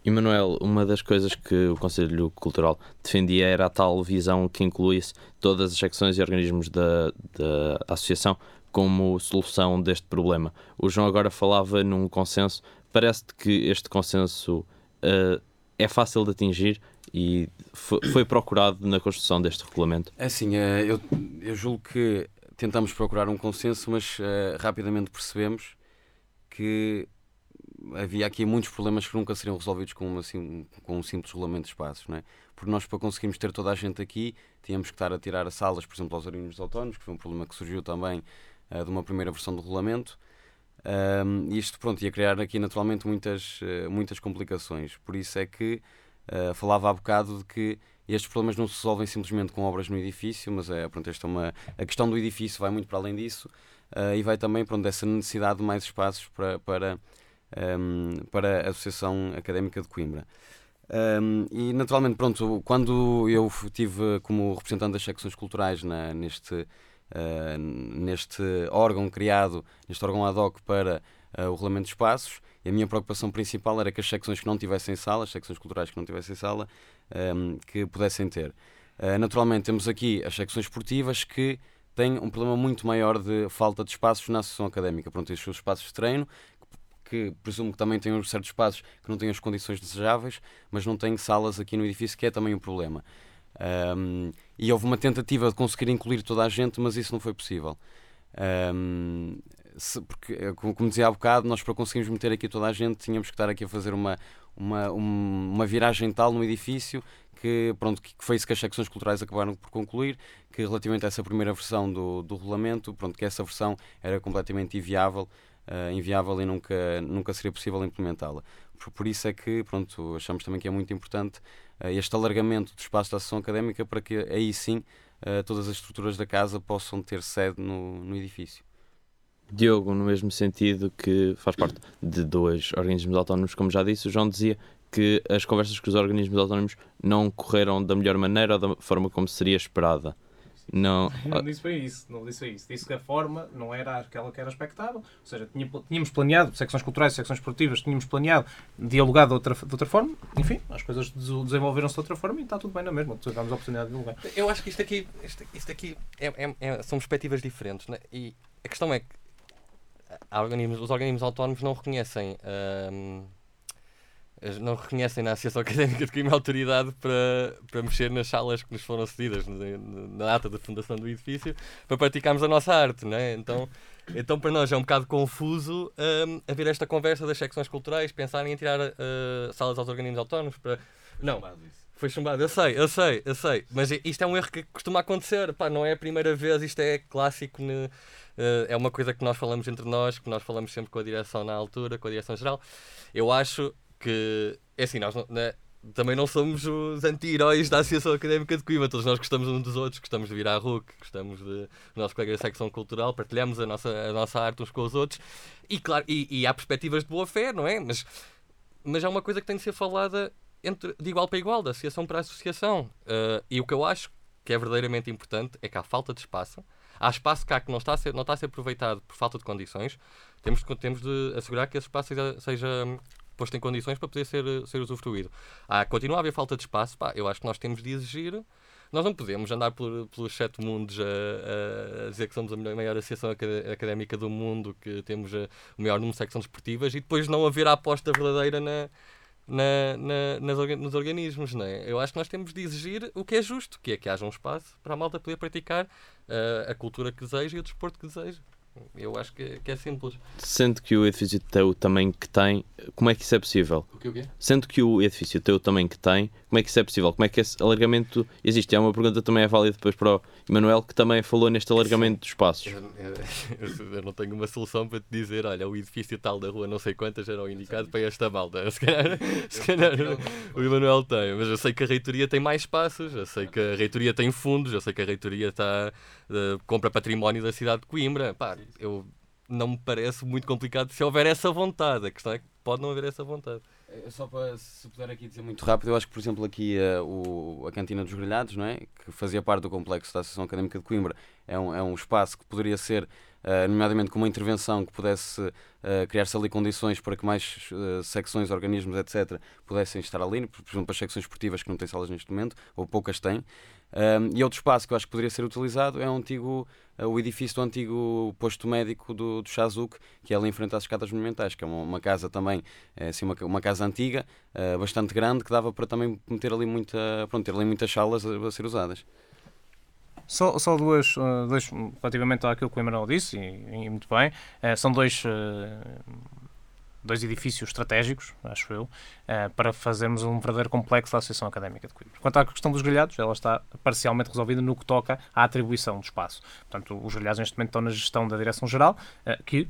Emanuel, uma das coisas que o Conselho Cultural defendia era a tal visão que incluísse todas as secções e organismos da, da associação como solução deste problema. O João agora falava num consenso. Parece-te que este consenso uh, é fácil de atingir e foi procurado na construção deste regulamento? É assim, uh, eu, eu julgo que tentamos procurar um consenso, mas uh, rapidamente percebemos que havia aqui muitos problemas que nunca seriam resolvidos com, uma, assim, com um simples regulamento de espaços, não é? Porque nós, para conseguirmos ter toda a gente aqui, tínhamos que estar a tirar as salas, por exemplo, aos organismos autónomos, que foi um problema que surgiu também uh, de uma primeira versão do regulamento. Um, isto, pronto, ia criar aqui naturalmente muitas, uh, muitas complicações. Por isso é que uh, falava há bocado de que estes problemas não se resolvem simplesmente com obras no edifício, mas é, pronto, esta é uma, a questão do edifício vai muito para além disso e vai também pronto, dessa necessidade de mais espaços para, para um, para a Associação Académica de Coimbra. Um, e naturalmente, pronto, quando eu tive como representante das secções culturais na, neste, uh, neste órgão criado, neste órgão ad hoc para uh, o regulamento de espaços, a minha preocupação principal era que as secções que não tivessem sala, as secções culturais que não tivessem sala, um, que pudessem ter. Uh, naturalmente, temos aqui as secções esportivas que têm um problema muito maior de falta de espaços na associação académica. Pronto, os seus espaços de treino, que presumo que também têm certos espaços que não têm as condições desejáveis, mas não têm salas aqui no edifício, que é também um problema. Um, e houve uma tentativa de conseguir incluir toda a gente, mas isso não foi possível. Um, se, porque, eh, como dizia há bocado, nós para conseguirmos meter aqui toda a gente tínhamos que estar aqui a fazer uma, uma, uma viragem tal no edifício que, pronto, que foi isso que as secções culturais acabaram por concluir, que relativamente a essa primeira versão do, do regulamento, pronto, que essa versão era completamente inviável uh, inviável e nunca, nunca seria possível implementá-la. Por, por, isso é que pronto, achamos também que é muito importante uh, este alargamento do espaço da associação académica para que aí sim todas as estruturas da casa possam ter sede no, no edifício. Diogo, no mesmo sentido que faz parte de dois organismos autónomos, como já disse, o João dizia que as conversas com os organismos autónomos não correram da melhor maneira ou da forma como seria esperada. Não. não disse foi isso, não disse isso. Disse que a forma não era aquela que era expectável. Ou seja, tínhamos planeado, secções culturais, secções esportivas, tínhamos planeado dialogar de outra, de outra forma. Enfim, as coisas desenvolveram-se de outra forma e está tudo bem na mesma. Tivemos a oportunidade de dialogar. Eu acho que isto aqui, isto, isto aqui é, é, é, são perspectivas diferentes. Né? E a questão é que organismos, os organismos autónomos não reconhecem. Não reconhecem na Associação Académica de Crime autoridade para, para mexer nas salas que nos foram cedidas na data da fundação do edifício para praticarmos a nossa arte, não é? Então, então para nós é um bocado confuso um, haver esta conversa das secções culturais, pensarem em tirar uh, salas aos organismos autónomos para... Não, foi chumbado, eu sei, eu sei, eu sei, mas isto é um erro que costuma acontecer, pá, não é a primeira vez, isto é clássico, uh, é uma coisa que nós falamos entre nós, que nós falamos sempre com a direção na altura, com a direção geral. Eu acho que é assim, nós não, né, também não somos os anti-heróis da Associação Académica de Coimbra, todos nós gostamos uns dos outros, gostamos de vir à RUC, gostamos de nossos colegas da secção cultural, partilhamos a nossa, a nossa arte uns com os outros e claro, e, e há perspectivas de boa fé, não é? Mas, mas é uma coisa que tem de ser falada entre, de igual para igual, da associação para associação. Uh, e o que eu acho que é verdadeiramente importante é que há falta de espaço. Há espaço cá que não está a ser, não está a ser aproveitado por falta de condições. Temos, temos de assegurar que esse espaço seja, seja posto em condições para poder ser, ser usufruído. Ah, continua a haver falta de espaço, pá, eu acho que nós temos de exigir. Nós não podemos andar por, pelos sete mundos a, a, dizer que somos a maior associação académica do mundo, que temos a, o maior número de secções esportivas e depois não haver a aposta verdadeira na, na, na, nas, nos organismos. Não é? Eu acho que nós temos de exigir o que é justo, que é que haja um espaço para a malta poder praticar uh, a cultura que deseja e o desporto que deseja. Eu acho que, que é simples. Sendo que o edifício tem o tamanho que tem, como é que isso é possível? O que, o quê? Sendo que o edifício tem o tamanho que tem, como é que isso é possível? Como é que esse alargamento existe? É uma pergunta também é válida depois para o Emanuel, que também falou neste alargamento dos espaços. Eu, eu, eu, não tenho uma solução para te dizer, olha, o edifício tal da rua não sei quantas era o indicado para esta malta. Se calhar, se calhar o Emanuel tem, mas eu sei que a reitoria tem mais espaços, eu sei que a reitoria tem fundos, eu sei que a reitoria está, uh, compra património da cidade de Coimbra. Pá, eu não me parece muito complicado se houver essa vontade. A questão é que pode não haver essa vontade. É só para, se puder aqui dizer muito rápido, eu acho que, por exemplo, aqui uh, o, a Cantina dos Grelhados, não é? que fazia parte do complexo da Associação Académica de Coimbra, é um, é um espaço que poderia ser, uh, nomeadamente com uma intervenção que pudesse uh, criar-se ali condições para que mais secções, organismos, etc., pudessem estar ali, por exemplo, as secções esportivas que não têm salas neste momento, ou poucas têm. Um, e outro espaço que eu acho que poderia ser utilizado é o antigo, uh, o edifício do antigo posto médico do, do que é ali em frente às escadas monumentais, que é uma, uma casa também, é, assim, uma, uma casa antiga, uh, bastante grande, que dava para também meter ali, muita, pronto, ter ali muitas salas a, a ser usadas. Só, só duas, uh, dois, relativamente àquilo que o Emanuel disse, e, e muito bem, uh, são dois dois edifícios estratégicos, acho eu, para fazermos um verdadeiro complexo da Associação Académica de Coimbra. Quanto à questão dos grelhados, ela está parcialmente resolvida no que toca à atribuição do espaço. Portanto, os grelhados neste momento estão na gestão da Direção-Geral, que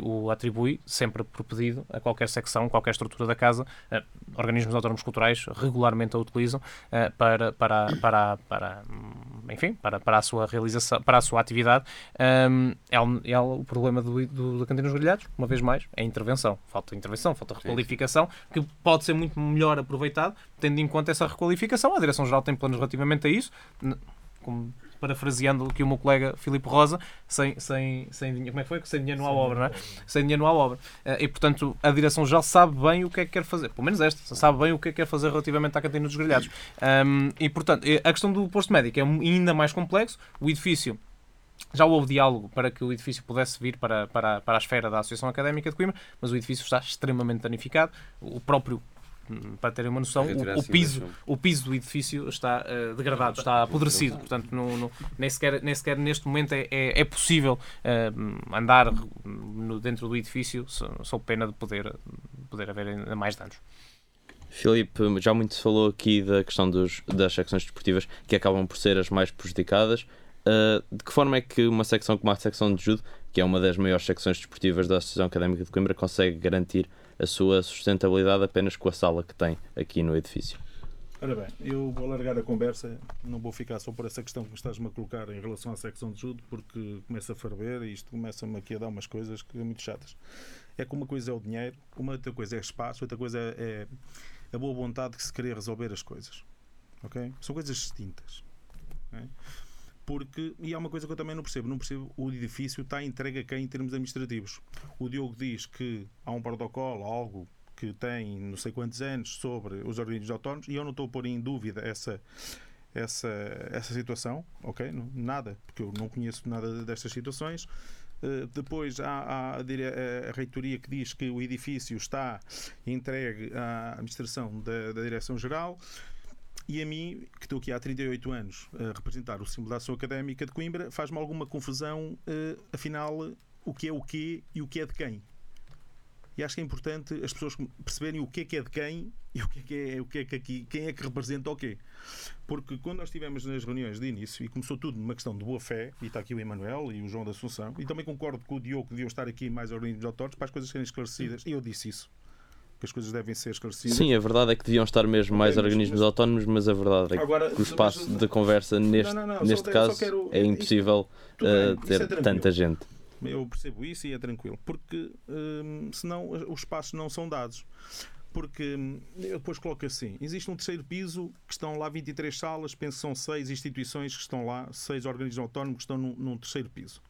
o atribui sempre por pedido a qualquer secção, qualquer estrutura da casa. organismos autónomos culturais regularmente a utilizam para, para, para, para, enfim, para, para a sua realização, para a sua atividade. Um, é, é, o problema do, do, da Cantina dos Grelhados, uma vez mais, é a intervenção. Falta intervenção, falta requalificação, que pode ser muito melhor aproveitado, tendo em conta essa requalificação. A Direção-Geral tem planos relativamente a isso. Como parafraseando aqui o meu colega Filipe Rosa, sem, sem, sem dinheiro, como é que foi? Sem dinheiro não há obra, não é? Sem dinheiro não há obra. Eh, e, portanto, a Direção-Geral sabe bem o que é que quer fazer, pelo menos esta, sabe bem o que é que quer fazer relativamente à cantina dos grelhados. Um, e, portanto, a questão do posto médico é ainda mais complexo. O edifício já houve diálogo para que o edifício pudesse vir para, para, para a esfera da Associação Académica de Coimbra, mas o edifício está extremamente danificado. O próprio para terem uma noção, o, o, piso, o piso do edifício está uh, degradado, está apodrecido. Portanto, no, no, nem, sequer, nem sequer neste momento é, é, é possível uh, andar no, dentro do edifício sob pena de poder, poder haver ainda mais danos. Filipe, já muito se falou aqui da questão dos, das secções desportivas que acabam por ser as mais prejudicadas. Uh, de que forma é que uma secção como a secção de judo, que é uma das maiores secções desportivas da Associação Académica de Coimbra, consegue garantir a sua sustentabilidade apenas com a sala que tem aqui no edifício? Ora bem, eu vou alargar a conversa, não vou ficar só por essa questão que estás-me a colocar em relação à secção de judo, porque começa a ferver e isto começa-me aqui a dar umas coisas que são muito chatas. É que uma coisa é o dinheiro, uma outra coisa é espaço, outra coisa é, é a boa vontade que se querer resolver as coisas. Ok? São coisas distintas. Okay? Porque, e há uma coisa que eu também não percebo, não percebo, o edifício está entregue a quem em termos administrativos. O Diogo diz que há um protocolo, algo que tem não sei quantos anos sobre os organismos autónomos e eu não estou a pôr em dúvida essa essa, essa situação, ok? Nada, porque eu não conheço nada destas situações. Uh, depois há, há a, a, a, reitoria que diz que o edifício está entregue à administração da, da Direção-Geral. E a mim, que estou aqui há 38 anos a representar o símbolo da ação académica de Coimbra, faz-me alguma confusão, uh, afinal, o que é o quê e o que é de quem. E acho que é importante as pessoas perceberem o que é que é de quem e o que é que é, o que é que aqui, quem é que representa o quê. Porque quando nós estivemos nas reuniões de início, e começou tudo numa questão de boa fé, e está aqui o Emanuel e o João da Assunção, e também concordo com o Diogo que deviam estar aqui mais organismos autóricos para as coisas serem esclarecidas, e eu disse isso que as coisas devem ser esclarecidas. Sim, a verdade é que deviam estar mesmo mais organismos mas... autónomos, mas a verdade é que Agora, o espaço mas... de conversa neste, não, não, não, neste caso quero... é impossível uh, ter é tanta gente. Eu percebo isso e é tranquilo, porque hum, senão os espaços não são dados. Porque hum, eu depois coloco assim: existe um terceiro piso que estão lá 23 salas, penso que são seis instituições que estão lá, seis organismos autónomos que estão num, num terceiro piso.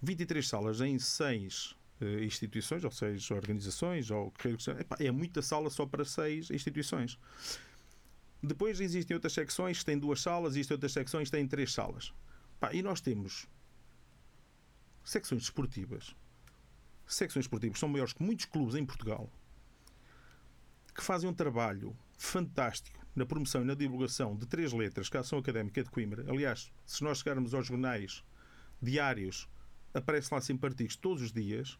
23 salas em seis uh, instituições, ou seis organizações, ou é muita sala só para seis instituições. Depois existem outras secções que têm duas salas, existem outras secções que têm três salas. e nós temos secções esportivas. Secções esportivas são maiores que muitos clubes em Portugal que fazem um trabalho fantástico na promoção e na divulgação de três letras, que é a Ação Académica de Coimbra. Aliás, se nós chegarmos aos jornais diários, aparece lá sempre artigos todos os dias.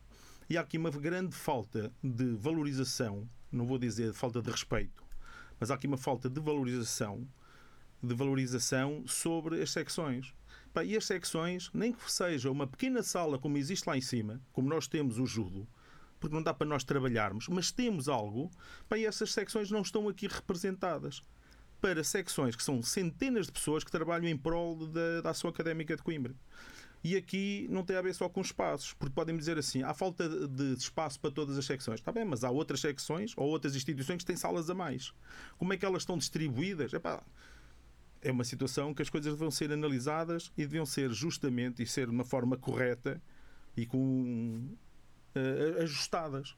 E há aqui uma grande falta de valorização, não vou dizer falta de respeito, mas há aqui uma falta de valorização, de valorização sobre as secções. e as secções, nem que seja uma pequena sala como existe lá em cima, como nós temos o judo, porque não dá para nós trabalharmos, mas temos algo, e essas secções não estão aqui representadas. Para secções que são centenas de pessoas que trabalham em prol da, da ação académica de Coimbra. E aqui não tem a ver só com espaços, porque podem dizer assim: há falta de espaço para todas as secções. Está bem, mas há outras secções ou outras instituições que têm salas a mais. Como é que elas estão distribuídas? Epá, é uma situação que as coisas deviam ser analisadas e deviam ser justamente e ser de uma forma correta e com uh, ajustadas.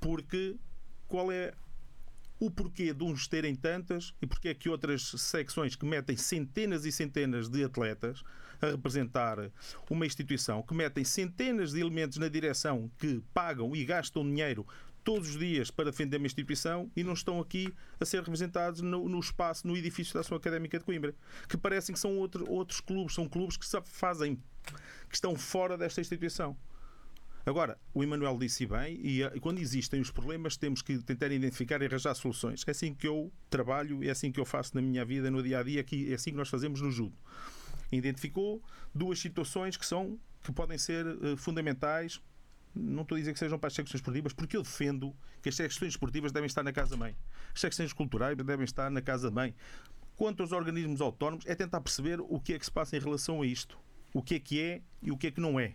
Porque qual é o porquê de uns terem tantas e porque é que outras secções que metem centenas e centenas de atletas a representar uma instituição, que metem centenas de elementos na direção que pagam e gastam dinheiro todos os dias para defender uma instituição e não estão aqui a ser representados no, no espaço, no edifício da Ação Académica de Coimbra, que parecem que são outro, outros clubes, são clubes que fazem, que estão fora desta instituição. Agora, o Emanuel disse bem, e, quando existem os problemas, temos que tentar identificar e arranjar soluções. É assim que eu trabalho, é assim que eu faço na minha vida, no dia a dia, que é assim que nós fazemos no judo. Identificou duas situações que são que podem ser uh, fundamentais não estou a dizer que sejam para as secções esportivas, porque eu defendo que as secções esportivas devem estar na casa-mãe. As secções culturais devem estar na casa-mãe. Quanto aos organismos autónomos, é tentar perceber o que é que se passa em relação a isto. O que é que é e o que é que não é.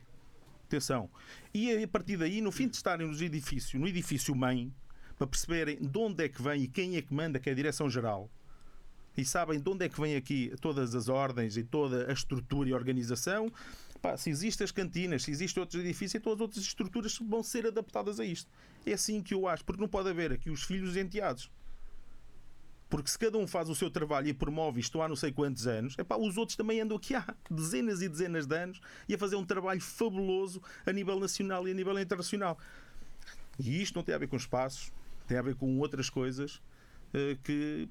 Atenção. E a partir daí, no fim de estarem nos edifícios, no edifício mãe, para perceberem de onde é que vem e quem é que manda, que é a direção-geral, e sabem de onde é que vem aqui todas as ordens e toda a estrutura e organização, Pá, se existem as cantinas, se existem outros edifícios, então as outras estruturas vão ser adaptadas a isto. É assim que eu acho, porque não pode haver aqui os filhos enteados. Porque se cada um faz o seu trabalho e promove isto há não sei quantos anos, epá, os outros também andam aqui há dezenas e dezenas de anos e a fazer um trabalho fabuloso a nível nacional e a nível internacional. E isto não tem a ver com espaços, tem a ver com outras coisas uh, que,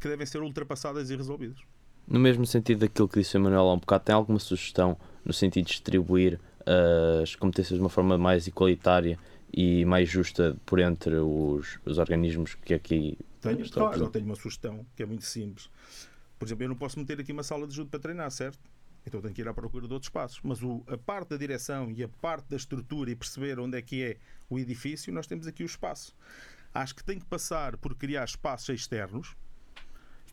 que devem ser ultrapassadas e resolvidas. No mesmo sentido daquilo que disse o Manuel há um bocado, tem alguma sugestão no sentido de distribuir uh, as competências de uma forma mais igualitária e mais justa por entre os, os organismos que aqui tenho, estão claro, eu tenho uma sugestão que é muito simples. Por exemplo, eu não posso meter aqui uma sala de ajuda para treinar, certo? Então tenho que ir à procura de outros espaços. Mas o, a parte da direção e a parte da estrutura e perceber onde é que é o edifício, nós temos aqui o espaço. Acho que tem que passar por criar espaços externos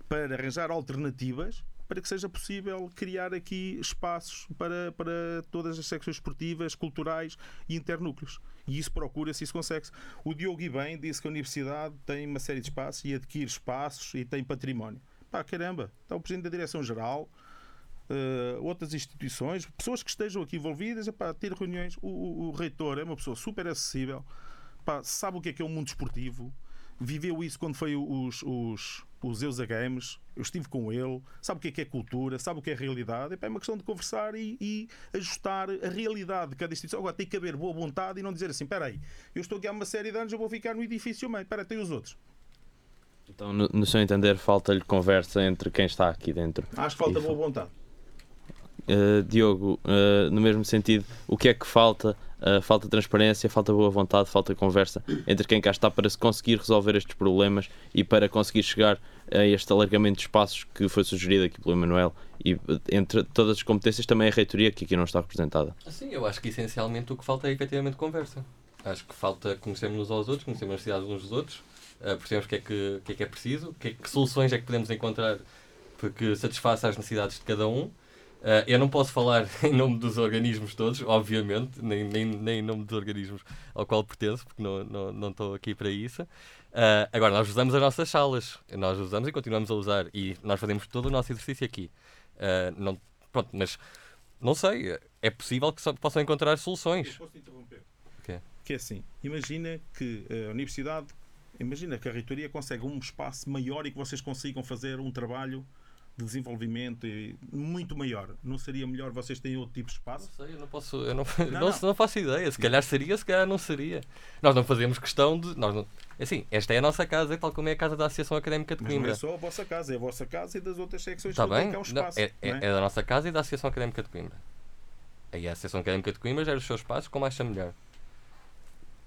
para arranjar alternativas para que seja possível criar aqui espaços para, para todas as secções esportivas, culturais e internúcleos. E isso procura-se, isso consegue-se. O Diogo bem disse que a universidade tem uma série de espaços e adquire espaços e tem património. Pá, caramba, está o Presidente da Direção-Geral, uh, outras instituições, pessoas que estejam aqui envolvidas, para ter reuniões. O, o, o, reitor é uma pessoa super acessível, pá, sabe o que é que é o mundo esportivo, viveu isso quando foi os, os, os Eusa Games, eu estive com ele, sabe o que é, que é cultura, sabe o que é realidade. É uma questão de conversar e, e, ajustar a realidade de cada instituição. Agora tem que haver boa vontade e não dizer assim: espera aí, eu estou aqui há uma série de anos, eu vou ficar no edifício meio, espera, tem os outros. Então, no, no seu entender, falta-lhe conversa entre quem está aqui dentro. Acho que falta boa vontade. Uh, Diogo, uh, no mesmo sentido, o que é que falta? Uh, falta transparência, falta boa vontade, falta conversa entre quem cá está para se conseguir resolver estes problemas e para conseguir chegar a este alargamento de espaços que foi sugerido aqui pelo Emanuel e entre todas as competências também a reitoria que aqui não está representada. Sim, eu acho que essencialmente o que falta é efetivamente conversa. Acho que falta conhecermos uns aos outros, conhecermos as cidades uns dos outros, uh, percebemos o que é que, que, é, que é preciso, que, que soluções é que podemos encontrar porque satisfaça as necessidades de cada um Uh, eu não posso falar em nome dos organismos todos, obviamente, nem, nem, nem em nome dos organismos ao qual pertenço, porque não, não, não estou aqui para isso. Uh, agora, nós usamos as nossas salas, nós usamos e continuamos a usar, e nós fazemos todo o nosso exercício aqui. Uh, não, pronto, mas não sei, é possível que possam encontrar soluções. Eu posso interromper? Okay. Que é assim, imagina que a universidade, imagina que a reitoria consegue um espaço maior e que vocês consigam fazer um trabalho de desenvolvimento muito maior. Não seria melhor vocês terem outro tipo de espaço? Não sei, eu não posso, eu não, não, não, não faço ideia. Se calhar seria, se calhar não seria. Nós não fazemos questão de. Nós não, assim, esta é a nossa casa, tal como é a casa da Associação Académica de Coimbra. Mas não é só a vossa casa, é a vossa casa e das outras secções Está bem? é um espaço. É, é, é, é, da nossa casa e da Associação Académica de Coimbra. Aí a Associação Académica de Coimbra gera os seus espaços como acha melhor.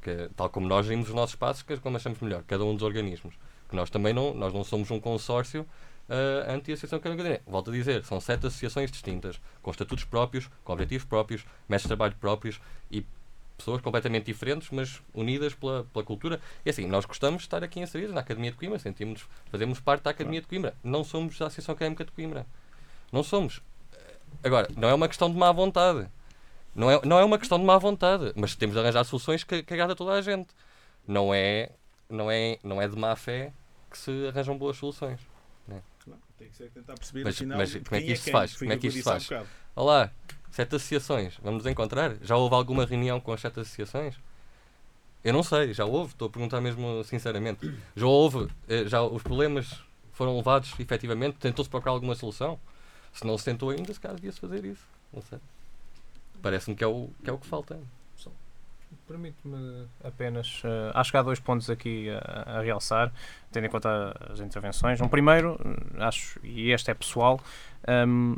Que, tal como nós gerimos os nossos espaços, é como achamos melhor, cada um dos organismos. Que nós também não, nós não somos um consórcio uh, anti-associação académica. Volto a dizer, são sete associações distintas, com estatutos próprios, com objetivos próprios, métodos de trabalho próprios e pessoas completamente diferentes, mas unidas pela, pela cultura. E assim, nós gostamos de estar aqui inseridos na Academia de Coimbra, sentimos, fazemos parte da Academia de Coimbra. Não somos da Associação Académica de Coimbra. Não somos. Agora, não é uma questão de má vontade. Não é, não é uma questão de má vontade, mas temos de arranjar soluções que, que agrada a toda a gente. Não é, não, é, não é de má fé que se arranjam boas soluções. Tem que ser tentar perceber mas, afinal, mas como é que isto se quem, faz? Como é que isto se faz? bocado. Olá, sete associações, vamos nos encontrar? Já houve alguma reunião com as sete associações? Eu não sei, já houve, estou a perguntar mesmo sinceramente. Já houve, eh, já os problemas foram levados efetivamente, tentou-se procurar alguma solução? Se não se tentou ainda, se calhar devia-se fazer isso. Não sei. Parece-me que, é o, que é o que falta. Permite-me apenas. eh, acho que há dois pontos aqui a, a realçar, tendo em conta as intervenções. Um primeiro, eh, acho, e este é pessoal, hum,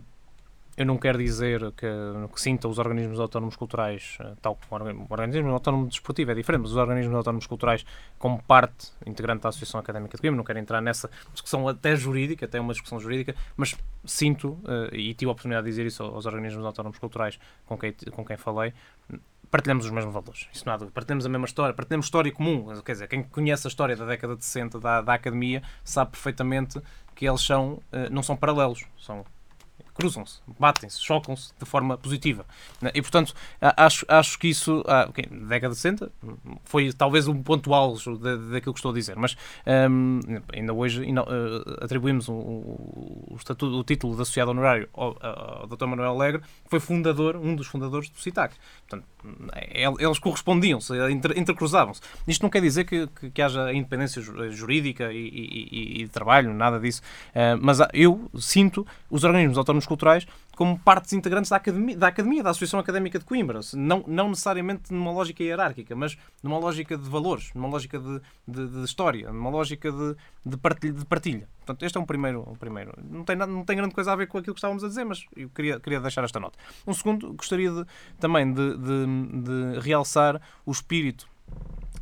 eu não quero dizer que, que sinta os organismos autónomos culturais, eh, tal como o orga- o organismo autónomo desportivo é diferente, mas os organismos autónomos culturais como parte integrante da Associação Académica de Coimbra, não quero entrar nessa discussão até jurídica, até uma discussão jurídica, mas sinto, e tive a oportunidade de dizer isso aos organismos autónomos culturais com quem, com quem falei, partilhamos os mesmos valores. Isso não há. Partilhamos a mesma história, partilhamos história comum. Quer dizer, quem conhece a história da década de 60 da, da academia sabe perfeitamente que eles são, eh, não são paralelos, são cruzam-se, batem-se, chocam-se de forma positiva. Né? E, portanto, acho, acho que isso, ah, ok, década de 60, foi talvez um ponto da- daquilo que estou a dizer, mas hum, ainda hoje ino- eh, atribuímos o, o, estatuto, o título de associado honorário ao, ao Dr. Manuel Alegre, que foi fundador, um dos fundadores do CITAC. Portanto, é- eles correspondiam-se, inter- intercruzavam-se. Isto não quer dizer que, que, que haja independência ju- jurídica e, e- e- de trabalho, nada disso. Eh, mas há- eu sinto os organismos autónomos culturais como partes integrantes da academia, da, academia, da Associação Académica de Coimbra. Não, não necessariamente numa lógica hierárquica, mas numa lógica de valores, numa lógica de, de- de história, numa lógica de, de, partilha, de partilha. Portanto, este é um primeiro. Um primeiro. Não, tem, nada- não tem grande coisa a ver com aquilo que estávamos a dizer, mas eu queria, queria deixar esta nota. Um segundo, gostaria de, também de- de realçar o espírito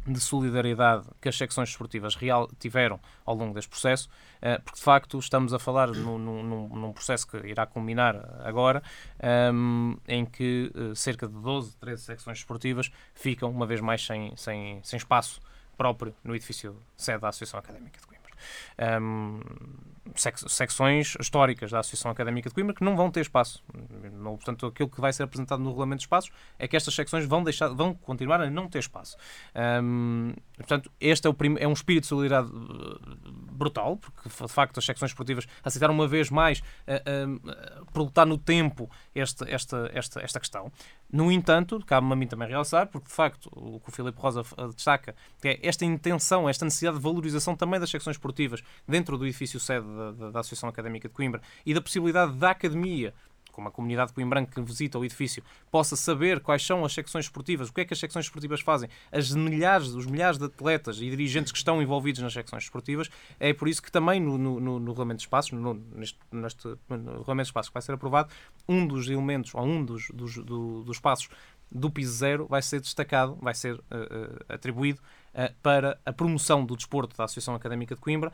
de solidariedade que as secções desportivas real, tiveram ao longo deste processo, eh, porque de facto estamos a falar num, num- num processo que irá culminar agora, ehm, em que eh, cerca de 12, 13 secções desportivas ficam uma vez mais sem, sem, sem espaço próprio no edifício sede da Associação Académica de Coimbra. Ehm, sec- secções históricas da Associação Académica de Coimbra que não vão ter espaço. Não, portanto, aquilo que vai ser apresentado no regulamento de espaços é que estas secções vão, deixar, vão continuar a não ter espaço. Portanto, este é, o é um espírito de solidariedade uh, brutal, porque de facto as secções esportivas aceitaram uma vez mais uh, uh, no tempo esta, esta, esta, esta questão. No entanto, cabe-me a mim também realçar, porque de facto o que o Filipe Rosa uh, destaca, é esta intenção, esta necessidade de valorização também das secções esportivas dentro do edifício sede da, da, Associação Académica de Coimbra e da possibilidade da academia como a comunidade coimbranca que visita o edifício, possa saber quais são as secções esportivas, o que é que as secções esportivas fazem, as milhares, os milhares de atletas e dirigentes que estão envolvidos nas secções esportivas, é por isso que também no, no, no, no regulamento de espaços, no, neste, neste regulamento de espaços que vai ser aprovado, um dos elementos, ou um dos, dos, do, dos passos do piso zero vai ser destacado, vai ser uh, uh, atribuído uh, para a promoção do desporto da Associação Académica de Coimbra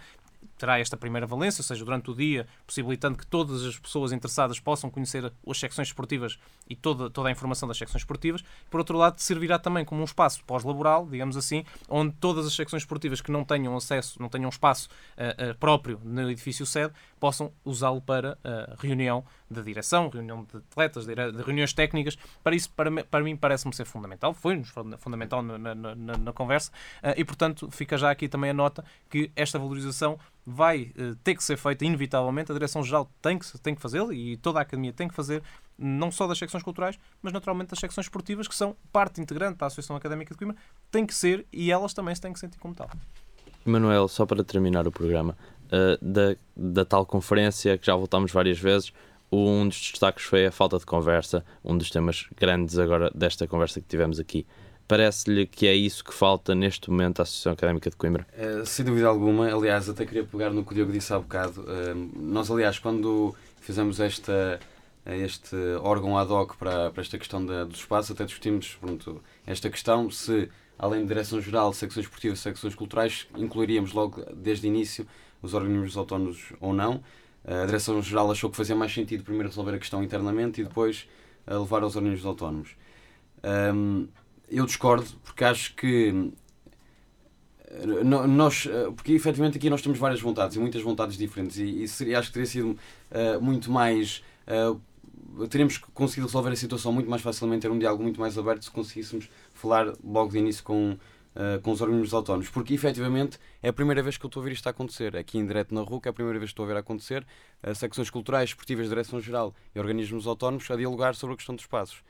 terá esta primeira valência, ou seja, durante o dia, possibilitando que todas as pessoas interessadas possam conhecer as secções esportivas e toda, toda a informação das secções esportivas. Por outro lado, servirá também como um espaço pós-laboral, digamos assim, onde todas as secções esportivas que não tenham acesso, não tenham espaço uh, uh, próprio no edifício sede, possam usá-lo para uh, reunião de direção, reunião de atletas, de, de reuniões técnicas. Para isso, para, para mim, parece-me ser fundamental. Foi-nos fundamental na, na, na, na conversa e, portanto, fica já aqui também a nota que esta valorização vai uh, ter que ser feita inevitavelmente, a Direção-Geral tem que, tem que fazê-lo e toda a Academia tem que fazer, não só das secções culturais, mas naturalmente das secções esportivas, que são parte integrante da Associação Académica de Coimbra, tem que ser e elas também se têm que sentir como tal. Manuel, só para terminar o programa, uh, da, da tal conferência que já voltámos várias vezes, um dos destaques foi a falta de conversa, um dos temas grandes agora desta conversa que tivemos aqui. Parece-lhe que é isso que falta neste momento à Associação Académica de Coimbra? Uh, sem dúvida alguma. Aliás, até queria pegar no que o Diogo disse há bocado. Uh, nós, aliás, quando fizemos esta, este órgão ad hoc para, para esta questão da, do espaço, até discutimos pronto, esta questão se, além de Direção-Geral, secções esportivas e secções culturais, incluiríamos logo desde o início os organismos autónomos ou não. A Direção-Geral achou que fazia mais sentido primeiro resolver a questão internamente e depois levar aos organismos autónomos. Um, eu discordo, porque acho que nós, porque efetivamente aqui nós temos várias vontades e muitas vontades diferentes e, e seria, acho que teria sido uh, muito mais uh, teríamos conseguido resolver a situação muito mais facilmente, ter um diálogo muito mais aberto se conseguíssemos falar logo de início com, uh, com os organismos autónomos, porque efetivamente é a primeira vez que eu estou a ver isto a acontecer, aqui em direto na RUC, é a primeira vez que estou a ver a acontecer, uh, secções culturais, esportivas, direção-geral e organismos autónomos a dialogar sobre a questão dos espaços.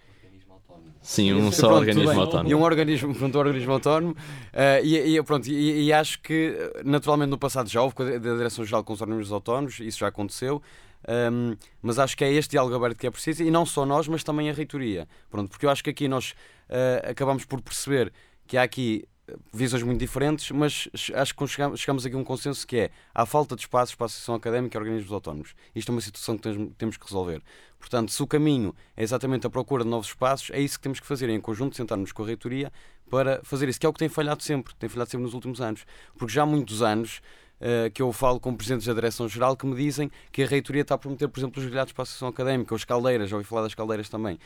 Sim, um só pronto, organismo autónomo. E um organismo, pronto, um organismo autónomo. Uh, e, e, pronto, e, e, acho que, naturalmente, no passado já houve da Direção-Geral com os organismos autónomos, isso já aconteceu. Um, mas acho que é este diálogo aberto que é preciso, e não só nós, mas também a reitoria. Pronto, porque eu acho que aqui nós uh, acabamos por perceber que há aqui visões muito diferentes, mas acho que chegamos, aqui a um consenso que é há falta de espaços para a Associação Académica e organismos autónomos. Isto é uma situação que temos, que resolver. Portanto, se o caminho é exatamente a procura de novos espaços, é isso que temos que fazer em conjunto, sentarmos com a reitoria para fazer isso, que é o que tem falhado sempre, tem falhado sempre nos últimos anos. Porque já há muitos anos uh, que eu falo com presidentes da Direção-Geral que me dizem que a reitoria está a prometer, por exemplo, os grelhados para a Associação Académica, ou as caldeiras, já ouvi falar das caldeiras também.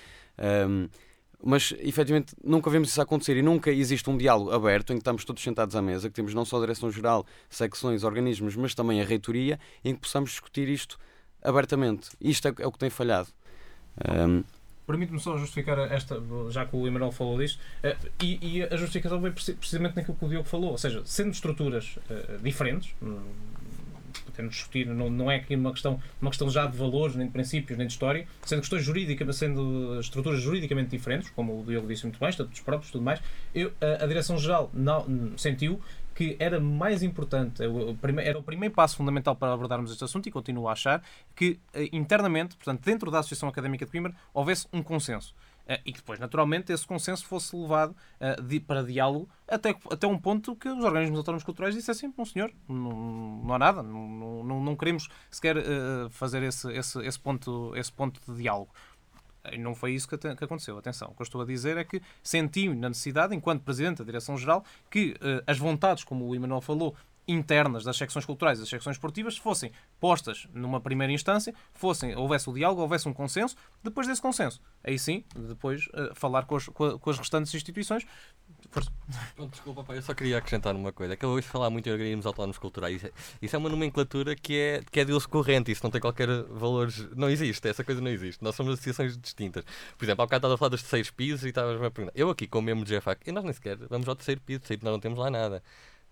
Um, mas efetivamente nunca vemos isso acontecer e nunca existe um diálogo aberto em que estamos todos sentados à mesa, que temos não só a Direção-Geral, secções, organismos, mas também a reitoria, em que possamos discutir isto abertamente. Isto é, é o que tem falhado. Um... Permite-me só justificar esta, já que o Emanuel falou disso, uh, e, e, a justificação vem precisamente naquilo que o Diogo falou, ou seja, sendo estruturas uh, diferentes, podemos discutir, não, não é aqui uma questão, uma questão já de valores, nem de princípios, nem de história, sendo questões jurídicas, sendo estruturas juridicamente diferentes, como o Diogo disse muito bem, estatutos próprios tudo mais, eu, a, a Direção-Geral sentiu que era mais importante, era o primeiro passo fundamental para abordarmos este assunto e continuo a achar que eh, internamente, portanto, dentro da Associação Académica de Coimbra, houvesse um consenso. Uh, e que depois, naturalmente, esse consenso fosse levado uh, de, para diálogo até, até um ponto que os organismos autónomos culturais dissessem: não, senhor, não, não há nada, não, não, não queremos sequer uh, fazer esse, esse, esse, ponto, esse ponto de diálogo. E não foi isso que, que, aconteceu. Atenção, o que eu estou a dizer é que senti na necessidade, enquanto Presidente da Direção-Geral, que as vontades, como o Emanuel falou, internas das secções culturais e das secções esportivas fossem postas numa primeira instância, fossem, houvesse o diálogo, houvesse um consenso, depois desse consenso, aí sim, depois uh, falar com as, com, as restantes instituições. Força. Desculpa, pai, eu só queria acrescentar uma coisa, é que eu ouço falar muito em organismos autónomos culturais. Isso é, é uma nomenclatura que é, que é de uso corrente, isso não tem qualquer valor. Não existe, essa coisa não existe. Nós somos associações distintas. Por exemplo, há bocado estava a falar dos terceiros pisos e estavas-me a perguntar. Eu aqui, como membro de GFAC, e nós nem sequer vamos ao terceiro piso, nós não temos lá nada.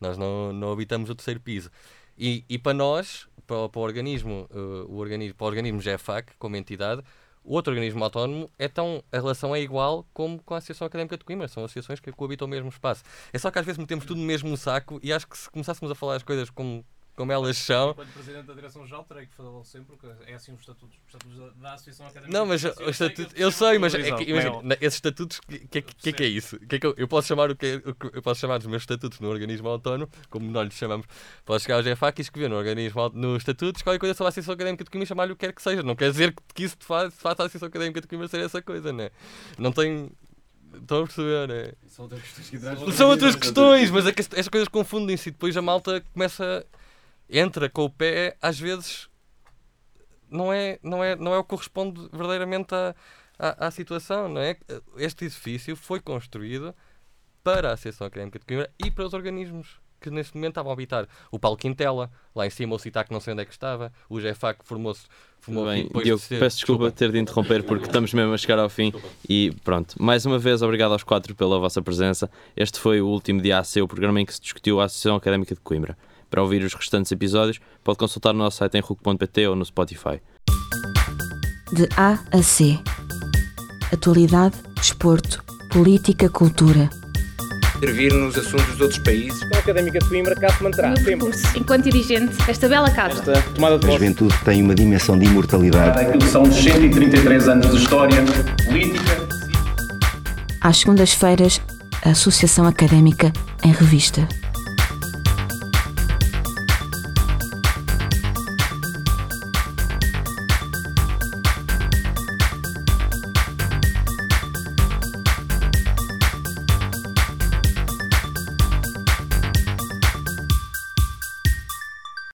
Nós não, não habitamos o terceiro piso. E, e para nós, para, para o organismo, uh, o organismo, para o organismo GFAC, como entidade, o outro organismo autónomo é tão, a relação é igual como com a Associação Académica de Coimbra, são associações que coabitam o mesmo espaço. É só que às vezes metemos tudo no mesmo saco e acho que se começássemos a falar as coisas como, como elas são. Enquanto Presidente da Direção-Geral, terei que falar sempre, porque é assim os estatutos, os estatutos da, Associação Académica. Não, mas o estatuto, eu sei, mas é que, imagina, esses estatutos, o que, que, que, é isso? Que é que eu, eu, posso chamar o que, eu posso chamar dos meus estatutos no organismo autónomo, como nós lhes chamamos, posso chegar ao GFAC e escrever no organismo, no estatutos, qualquer coisa sobre a Associação Académica de Coimbra e chamar-lhe o que quer que seja. Não quer dizer que isso faça, faça a Associação Académica de Coimbra ser essa coisa, né? Não tem. Estão a perceber, né? São outras questões. São outras questões, mas é que estas coisas confundem-se e depois a malta começa entra com o pé, às vezes não é, não é, não é o que corresponde verdadeiramente à, à, à situação, não é? Este edifício foi construído para a Associação Académica de Coimbra e para os organismos que neste momento estavam a habitar. O Paulo Quintela, lá em cima, o CITAC não sei onde é que estava, o GFAC formou-se. Formou Bem, Diogo, de ser... peço desculpa, desculpa ter de interromper porque estamos mesmo a chegar ao fim e pronto. Mais uma vez, obrigado aos quatro pela vossa presença. Este foi o último dia AC, o programa em que se discutiu a Associação Académica de Coimbra. Para ouvir os restantes episódios, pode consultar o nosso site em RUC.pt ou no Spotify. De A a C. Atualidade, desporto, política, cultura. Intervir nos assuntos dos outros países. A Académica de Coimbra cá se manterá. Enquanto dirigente desta bela casa. Esta tomada de a juventude tem uma dimensão de imortalidade. Aquilo são 133 anos de história política. Às segundas-feiras, a Associação Académica em Revista.